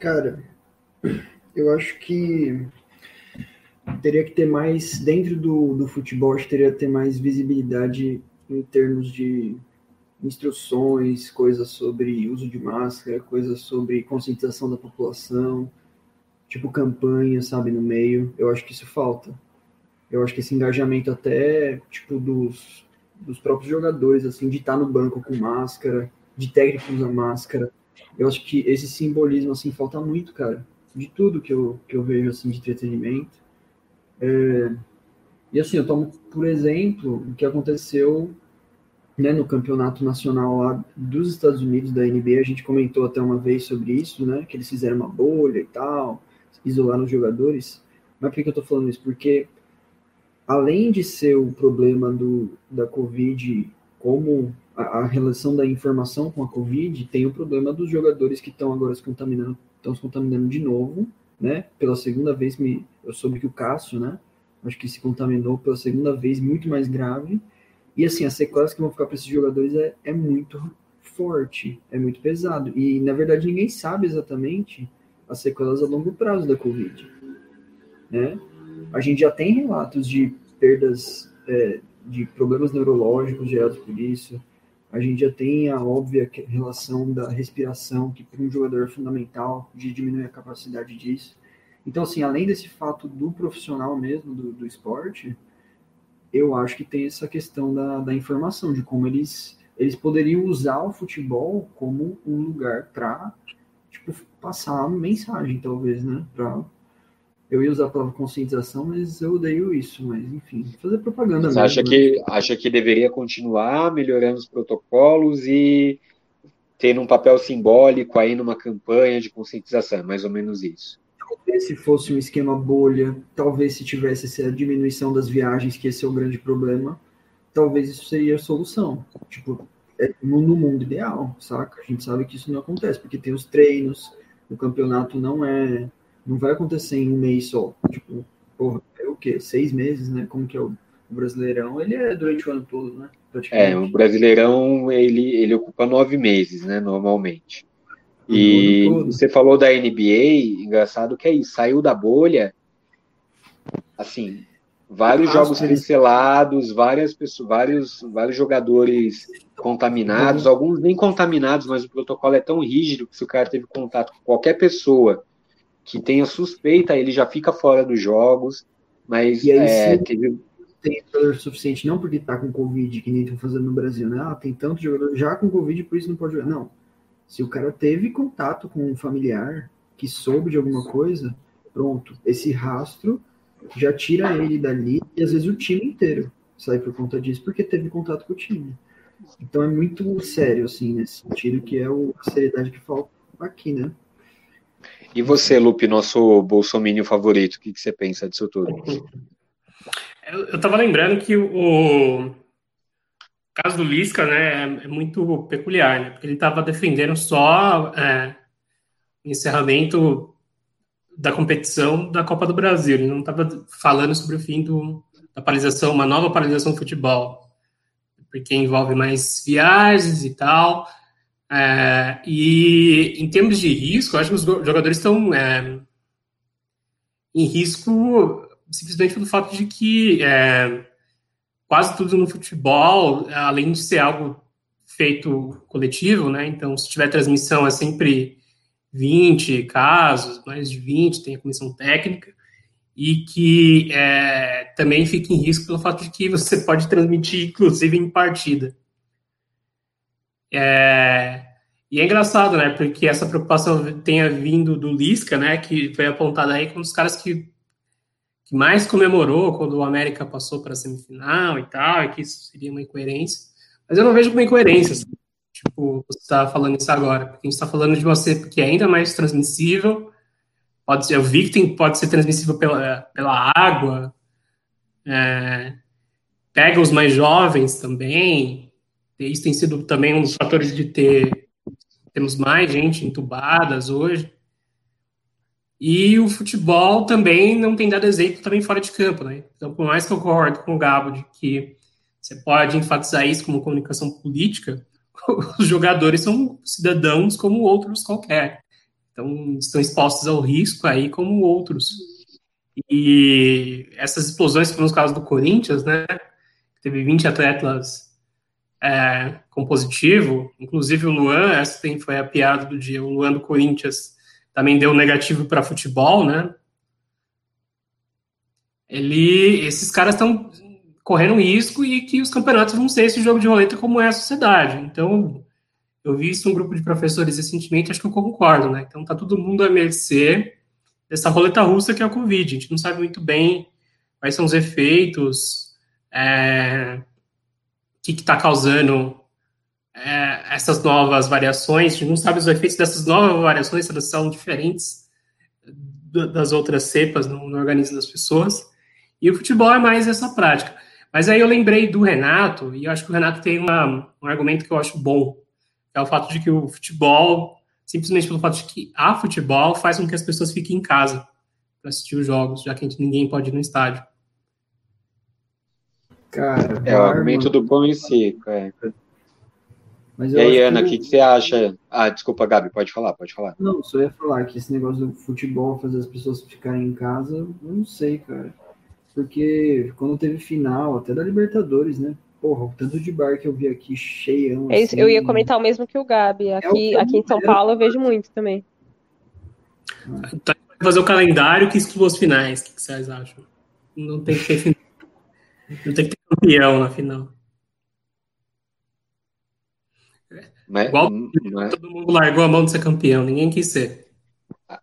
Cara, eu acho que teria que ter mais, dentro do, do futebol, teria que ter mais visibilidade em termos de instruções, coisas sobre uso de máscara, coisas sobre conscientização da população, tipo campanha, sabe, no meio. Eu acho que isso falta. Eu acho que esse engajamento até, tipo, dos, dos próprios jogadores, assim, de estar no banco com máscara, de técnico usar máscara. Eu acho que esse simbolismo, assim, falta muito, cara. De tudo que eu, que eu vejo, assim, de entretenimento. É, e assim, eu tomo por exemplo o que aconteceu né, no campeonato nacional lá dos Estados Unidos, da NBA, a gente comentou até uma vez sobre isso, né, que eles fizeram uma bolha e tal, isolaram os jogadores. Mas por que eu tô falando isso? Porque além de ser o problema do, da Covid, como a, a relação da informação com a Covid, tem o problema dos jogadores que estão agora se contaminando, estão se contaminando de novo, né? Pela segunda vez, me, eu soube que o Cássio, né? Acho que se contaminou pela segunda vez, muito mais grave. E assim, as sequelas que vão ficar para esses jogadores é, é muito forte, é muito pesado. E na verdade ninguém sabe exatamente as sequelas a longo prazo da Covid. Né? A gente já tem relatos de perdas, é, de problemas neurológicos gerados por isso. A gente já tem a óbvia relação da respiração, que para um jogador é fundamental, de diminuir a capacidade disso. Então, assim, além desse fato do profissional mesmo, do, do esporte, eu acho que tem essa questão da, da informação, de como eles, eles poderiam usar o futebol como um lugar para tipo, passar uma mensagem, talvez, né? Pra, eu ia usar a palavra conscientização, mas eu odeio isso, mas enfim, fazer propaganda Você mesmo. Acha, né? que, acha que deveria continuar melhorando os protocolos e tendo um papel simbólico aí numa campanha de conscientização, mais ou menos isso. Talvez se fosse um esquema bolha, talvez se tivesse essa diminuição das viagens, que esse é o grande problema, talvez isso seria a solução. Tipo, é no, mundo ideal, saca? A gente sabe que isso não acontece, porque tem os treinos, o campeonato não é. Não vai acontecer em um mês só. Tipo, porra, é o quê? Seis meses, né? Como que é o, o Brasileirão? Ele é durante o ano todo, né? É, o Brasileirão ele, ele ocupa nove meses, né? Normalmente. E você falou da NBA, engraçado que é isso, saiu da bolha, assim, vários jogos cancelados, várias pessoas, vários, vários jogadores contaminados, uhum. alguns nem contaminados, mas o protocolo é tão rígido que se o cara teve contato com qualquer pessoa que tenha suspeita, ele já fica fora dos jogos, mas e aí, é, teve... tem jogador suficiente, não porque tá com Covid, que nem estão fazendo no Brasil, né? Ah, tem tanto jogador já com Covid, por isso não pode jogar. Não, se o cara teve contato com um familiar que soube de alguma coisa, pronto, esse rastro já tira ele dali e às vezes o time inteiro sai por conta disso porque teve contato com o time. Então é muito sério, assim, nesse sentido, que é o, a seriedade que falta aqui, né? E você, Lupe, nosso bolsomínio favorito, o que, que você pensa disso tudo? Eu, eu tava lembrando que o, o caso do Lisca, né, é, é muito peculiar, né, porque ele estava defendendo só é, o encerramento da competição da Copa do Brasil, ele não estava falando sobre o fim do, da paralisação, uma nova paralisação do futebol, porque envolve mais viagens e tal, é, e em termos de risco, acho que os jogadores estão é, em risco simplesmente pelo fato de que é, quase tudo no futebol, além de ser algo feito coletivo, né? Então, se tiver transmissão, é sempre 20 casos, mais de 20, tem a comissão técnica. e que é, também fica em risco pelo fato de que você pode transmitir, inclusive, em partida. É, e é engraçado, né? Porque essa preocupação tenha vindo do Lisca, né? Que foi apontado aí como dos caras que, que mais comemorou quando o América passou para a semifinal e tal, e que isso seria uma incoerência. Mas eu não vejo como incoerência. Assim. Tipo, você está falando isso agora. Porque a gente está falando de uma cepa que é ainda mais transmissível. Pode ser, eu vi que pode ser transmissível pela, pela água. É, pega os mais jovens também. Isso tem sido também um dos fatores de ter temos mais gente entubadas hoje. E o futebol também não tem dado exemplo também fora de campo, né? Então, por mais que eu concordo com o Gabo de que você pode enfatizar isso como comunicação política, os jogadores são cidadãos como outros qualquer. Então, estão expostos ao risco aí como outros. E essas explosões, como nos casos do Corinthians, né? Teve 20 atletas é, com positivo, inclusive o Luan, essa foi a piada do dia, o Luan do Corinthians também deu negativo para futebol, né? Ele, esses caras estão correndo risco e que os campeonatos vão ser esse jogo de roleta como é a sociedade. Então, eu vi isso um grupo de professores recentemente, acho que eu concordo, né? Então, tá todo mundo a mercê dessa roleta russa que é a Covid. A gente não sabe muito bem quais são os efeitos, é, o que está causando é, essas novas variações. A gente não sabe os efeitos dessas novas variações, se elas são diferentes das outras cepas no, no organismo das pessoas. E o futebol é mais essa prática. Mas aí eu lembrei do Renato, e eu acho que o Renato tem uma, um argumento que eu acho bom, que é o fato de que o futebol, simplesmente pelo fato de que há futebol, faz com que as pessoas fiquem em casa para assistir os jogos, já que ninguém pode ir no estádio. Cara, é o argumento do pão e seco, é. Mas e aí, Ana, o que... que, você acha? Ah, desculpa, Gabi, pode falar, pode falar. Não, só ia falar que esse negócio do futebol fazer as pessoas ficarem em casa, eu não sei, cara. Porque quando teve final, até da Libertadores, né? Porra, o tanto de bar que eu vi aqui cheião. É isso, assim, eu ia comentar o mesmo que o Gabi. Aqui, é o aqui em São Paulo eu vejo muito também. Então, fazer o calendário que exclua as finais. O que vocês acham? Não tem que ter final. Não tem que ter campeão na final. Mas, Igual mas... todo mundo largou a mão de ser campeão, ninguém quis ser.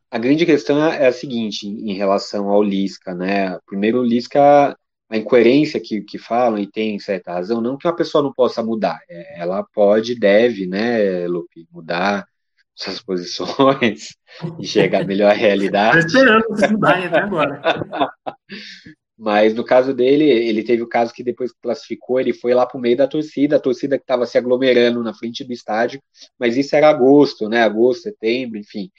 A grande questão é a seguinte, em relação ao Lisca, né? Primeiro, o Lisca, a incoerência que, que falam, e tem certa razão, não que uma pessoa não possa mudar, é, ela pode, deve, né, Lupe, mudar suas posições e chegar à melhor realidade. Estou esperando vocês mudarem até agora. Mas no caso dele, ele teve o caso que depois que classificou, ele foi lá para o meio da torcida, a torcida que estava se aglomerando na frente do estádio, mas isso era agosto, né? Agosto, setembro, enfim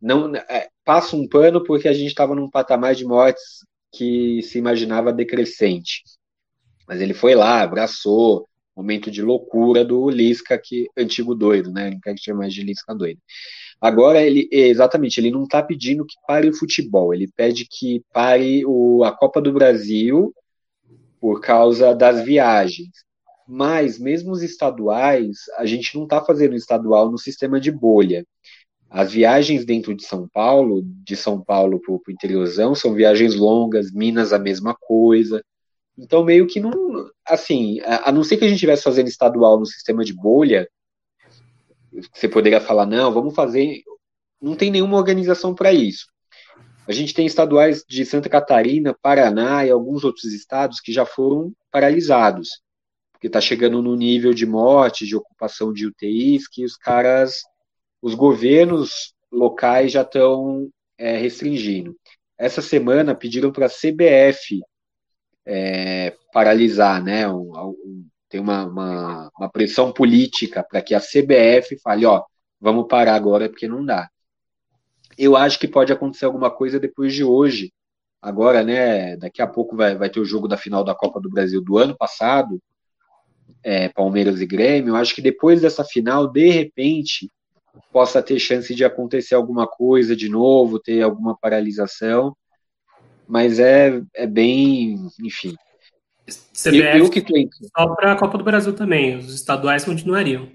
não é, passa um pano porque a gente estava num patamar de mortes que se imaginava decrescente. Mas ele foi lá, abraçou, momento de loucura do Lisca, que antigo doido, né? Não quer que chame mais de Lisca doido. Agora ele, exatamente, ele não está pedindo que pare o futebol, ele pede que pare o, a Copa do Brasil por causa das viagens. Mas mesmo os estaduais, a gente não está fazendo estadual no sistema de bolha. As viagens dentro de São Paulo, de São Paulo para o interiorzão, são viagens longas, Minas a mesma coisa. Então, meio que não. Assim, a, a não ser que a gente estivesse fazendo estadual no sistema de bolha, você poderia falar, não, vamos fazer. Não tem nenhuma organização para isso. A gente tem estaduais de Santa Catarina, Paraná e alguns outros estados que já foram paralisados, porque está chegando no nível de morte, de ocupação de UTIs, que os caras os governos locais já estão é, restringindo. Essa semana pediram para a CBF é, paralisar, né? Um, um, tem uma, uma, uma, pressão política para que a CBF fale, ó, vamos parar agora porque não dá. Eu acho que pode acontecer alguma coisa depois de hoje. Agora, né? Daqui a pouco vai, vai ter o jogo da final da Copa do Brasil do ano passado, é, Palmeiras e Grêmio. Eu acho que depois dessa final, de repente, possa ter chance de acontecer alguma coisa de novo, ter alguma paralisação, mas é, é bem, enfim. CBF eu, eu que só para a Copa do Brasil também, os estaduais continuariam.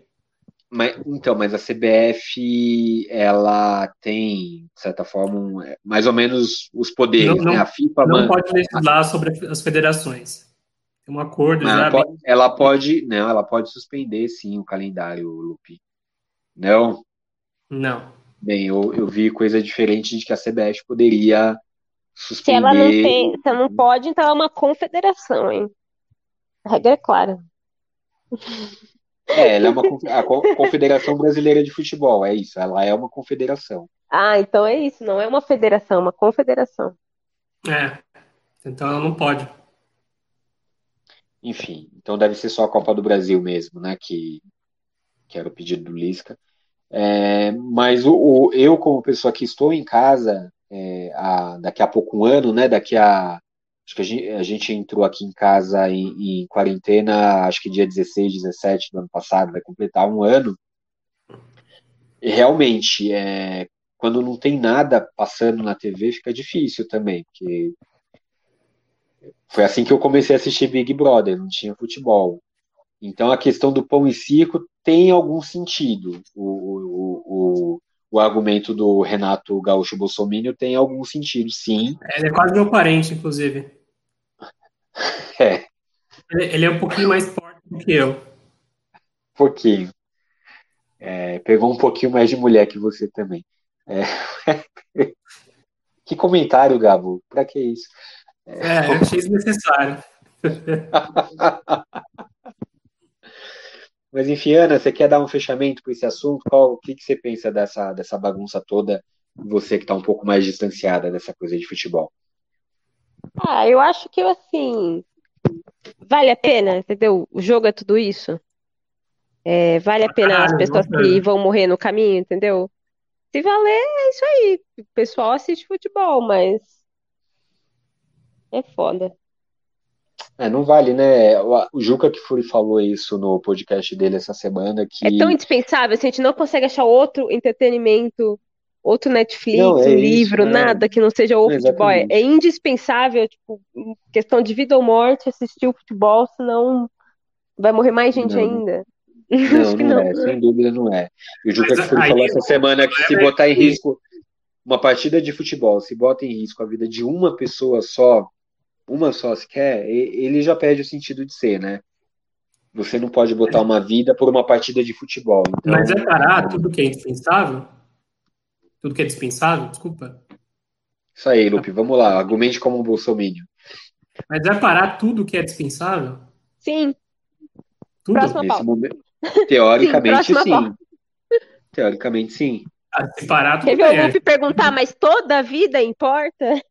Mas, então, mas a CBF, ela tem, de certa forma, um, é, mais ou menos os poderes, Não- né? não- A FIFA Não man- pode legislar sobre as federações. Tem um acordo ela, já. pode, ela pode, não, ela pode suspender sim o calendário, Lupe. Não, Não. bem, eu, eu vi coisa diferente de que a CBF poderia Se ela não suspender. tem, se ela não pode, então é uma confederação, hein? A regra é clara. É, ela é uma a Co- Confederação Brasileira de Futebol, é isso, ela é uma confederação. Ah, então é isso, não é uma federação, é uma confederação. É. Então ela não pode. Enfim, então deve ser só a Copa do Brasil mesmo, né? Que, que era o pedido do Lisca. É, mas o, o- eu, como pessoa que estou em casa, é, há- daqui a pouco um ano, né? Daqui a. Acho que a gente, a gente entrou aqui em casa em, em quarentena, acho que dia 16, 17 do ano passado, vai completar um ano. E realmente, é, quando não tem nada passando na TV, fica difícil também, porque foi assim que eu comecei a assistir Big Brother, não tinha futebol. Então a questão do pão e circo tem algum sentido. O, o, o, o argumento do Renato Gaúcho Bolsonaro tem algum sentido, sim. Ele é quase meu parente, inclusive. É, Ele, ele é um pouquinho mais forte do que eu. um pouquinho. É, pegou um pouquinho mais de mulher que você também. É. que comentário, Gabo? Pra que isso? É, eu achei desnecessário. Mas enfim, Ana, você quer dar um fechamento para esse assunto? Qual, o que, que você pensa dessa, dessa bagunça toda? Você que está um pouco mais distanciada dessa coisa de futebol. Ah, eu acho que assim, vale a pena, entendeu? O jogo é tudo isso. É, vale a pena as Caralho, pessoas que vão morrer no caminho, entendeu? Se valer, é isso aí. O pessoal assiste futebol, mas é foda. É, não vale, né? O, o Juca que foi falou isso no podcast dele essa semana que É tão indispensável, assim, a gente não consegue achar outro entretenimento, outro Netflix, Não, é um isso, livro, é. nada que não seja o futebol. É, é indispensável, tipo, em questão de vida ou morte, assistir o futebol, senão vai morrer mais gente Não. ainda. Não, Acho que não não. é, sem dúvida não é. E o Juca Mas Kfouri aí- falou essa semana que se é botar em que- risco uma partida de futebol, se bota em risco a vida de uma pessoa só, uma só sequer, e- ele já perde o sentido de ser, né? Você não pode botar uma vida por uma partida de futebol. Então, Mas é parar tudo que é indispensável? Tudo que é dispensável, desculpa. isso aí, Lupe, vamos lá, argumente como um bolsominion. Mas é parar tudo que é dispensável? Sim, Tudo? Próxima Nesse pauta. momento, teoricamente, Sim, sim. Teoricamente, sim. Ah, se parar tudo Quer ver o. Luffy perguntar, mas toda a vida importa?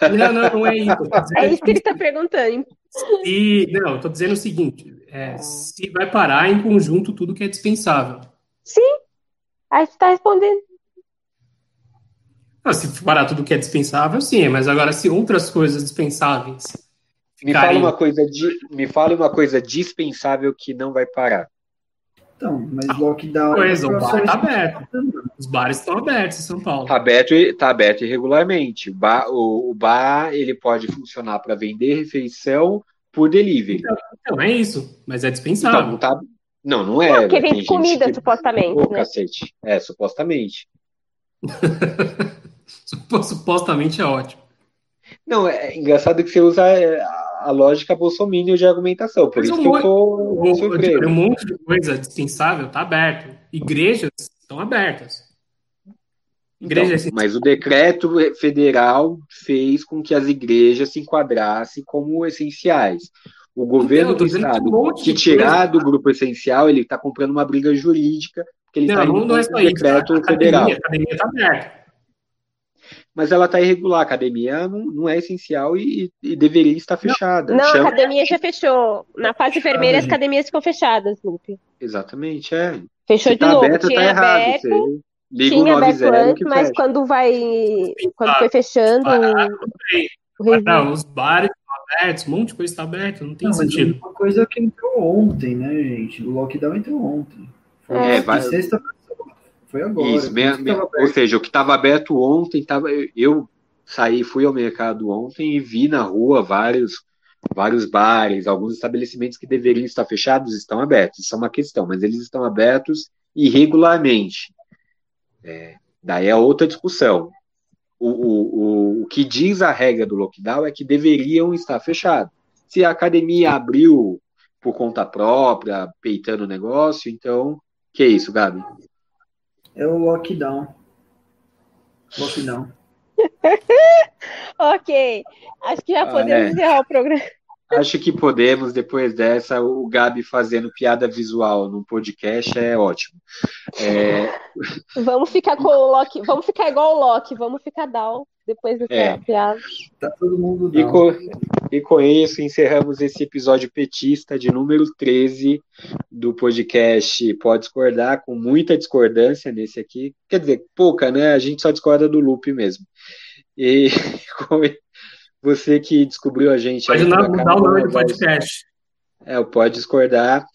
Não, não, não é isso. É isso que ele tá perguntando. se- não, eu tô dizendo o seguinte: é, se vai parar em conjunto tudo que é dispensável. Sim, aí você tá respondendo. Não, se parar tudo que é dispensável, sim, mas agora se outras coisas dispensáveis Me fala ficarem. uma coisa de, me fale uma coisa dispensável que não vai parar. Então, mas lockdown. Coisa, o é bar só tá aberto. Os bares estão abertos em São Paulo. Tá aberto, e- tá aberto irregularmente. O bar, o, o bar ele pode funcionar para vender refeição por delivery. Então é isso, mas é Então, dispensável. não tá. Não, não é. Não, porque vende comida, que- supostamente, Ô, né? cacete. É, supostamente. Supo- Supostamente é ótimo. Não, é engraçado que você usa é, a, lógica bolsominion de argumentação. Por Mas isso um que eu monte- tô O- surpreso. Um monte de coisa dispensável tá aberto. Igrejas estão abertas. Então, Igrejas mas o decreto federal fez com que as igrejas se enquadrassem como essenciais. O governo Então, eu tô do estado, um que tirar do grupo essencial, ele está comprando uma briga jurídica, porque ele está indo não, não é isso. decreto A federal. a academia está aberta. Mas ela está irregular. A academia não, não é essencial e, e deveria estar fechada. Não, a academia já fechou. Na fase vermelha, as academias ficam fechadas, Lupe. Exatamente, é. Fechou Se de tá novo. aberto, Tinha tá errado. aberto, liga tinha aberto 90 antes, mas fecha. quando vai. Quando foi fechando Barato, o. Não, os bares estão abertos, um monte de coisa está aberta, não tem Não, sentido. uma coisa que entrou ontem, né, gente? O lockdown entrou ontem. Foi É, de vai- sexta pra sábado. Foi agora. Isso, tava ou seja, o que estava aberto ontem, tava, eu saí, fui ao mercado ontem e vi na rua vários, vários bares, alguns estabelecimentos que deveriam estar fechados estão abertos. Isso é uma questão, mas eles estão abertos irregularmente. É, daí é outra discussão. O, o, o, o que diz a regra do lockdown é que deveriam estar fechados. Se a academia abriu por conta própria, peitando o negócio, então, que é isso, Gabi? É o lockdown. Lockdown. ok. Acho que já ah, podemos é. encerrar o programa. Acho que podemos, depois dessa, o Gabi fazendo piada visual no podcast é ótimo. É... Vamos ficar com o Loki, vamos ficar igual o Loki, vamos ficar down depois dessa é. piada. Tá todo mundo down. E com, e com isso encerramos esse episódio petista de número 13 do podcast Pode Discordar, com muita discordância nesse aqui. Quer dizer, pouca, né? A gente só discorda do loop mesmo. E com você que descobriu a gente. Pode não mudar o nome do podcast. É, pode discordar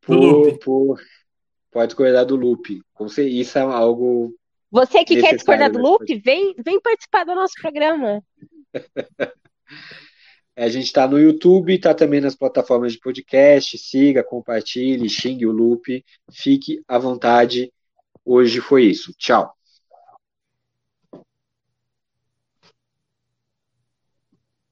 por, por, pode discordar do loop. Isso é algo. Você que quer discordar do loop, vem, vem participar do nosso programa. a gente está no YouTube, está também nas plataformas de podcast. Siga, compartilhe, xingue o loop. Fique à vontade. Hoje foi isso. Tchau.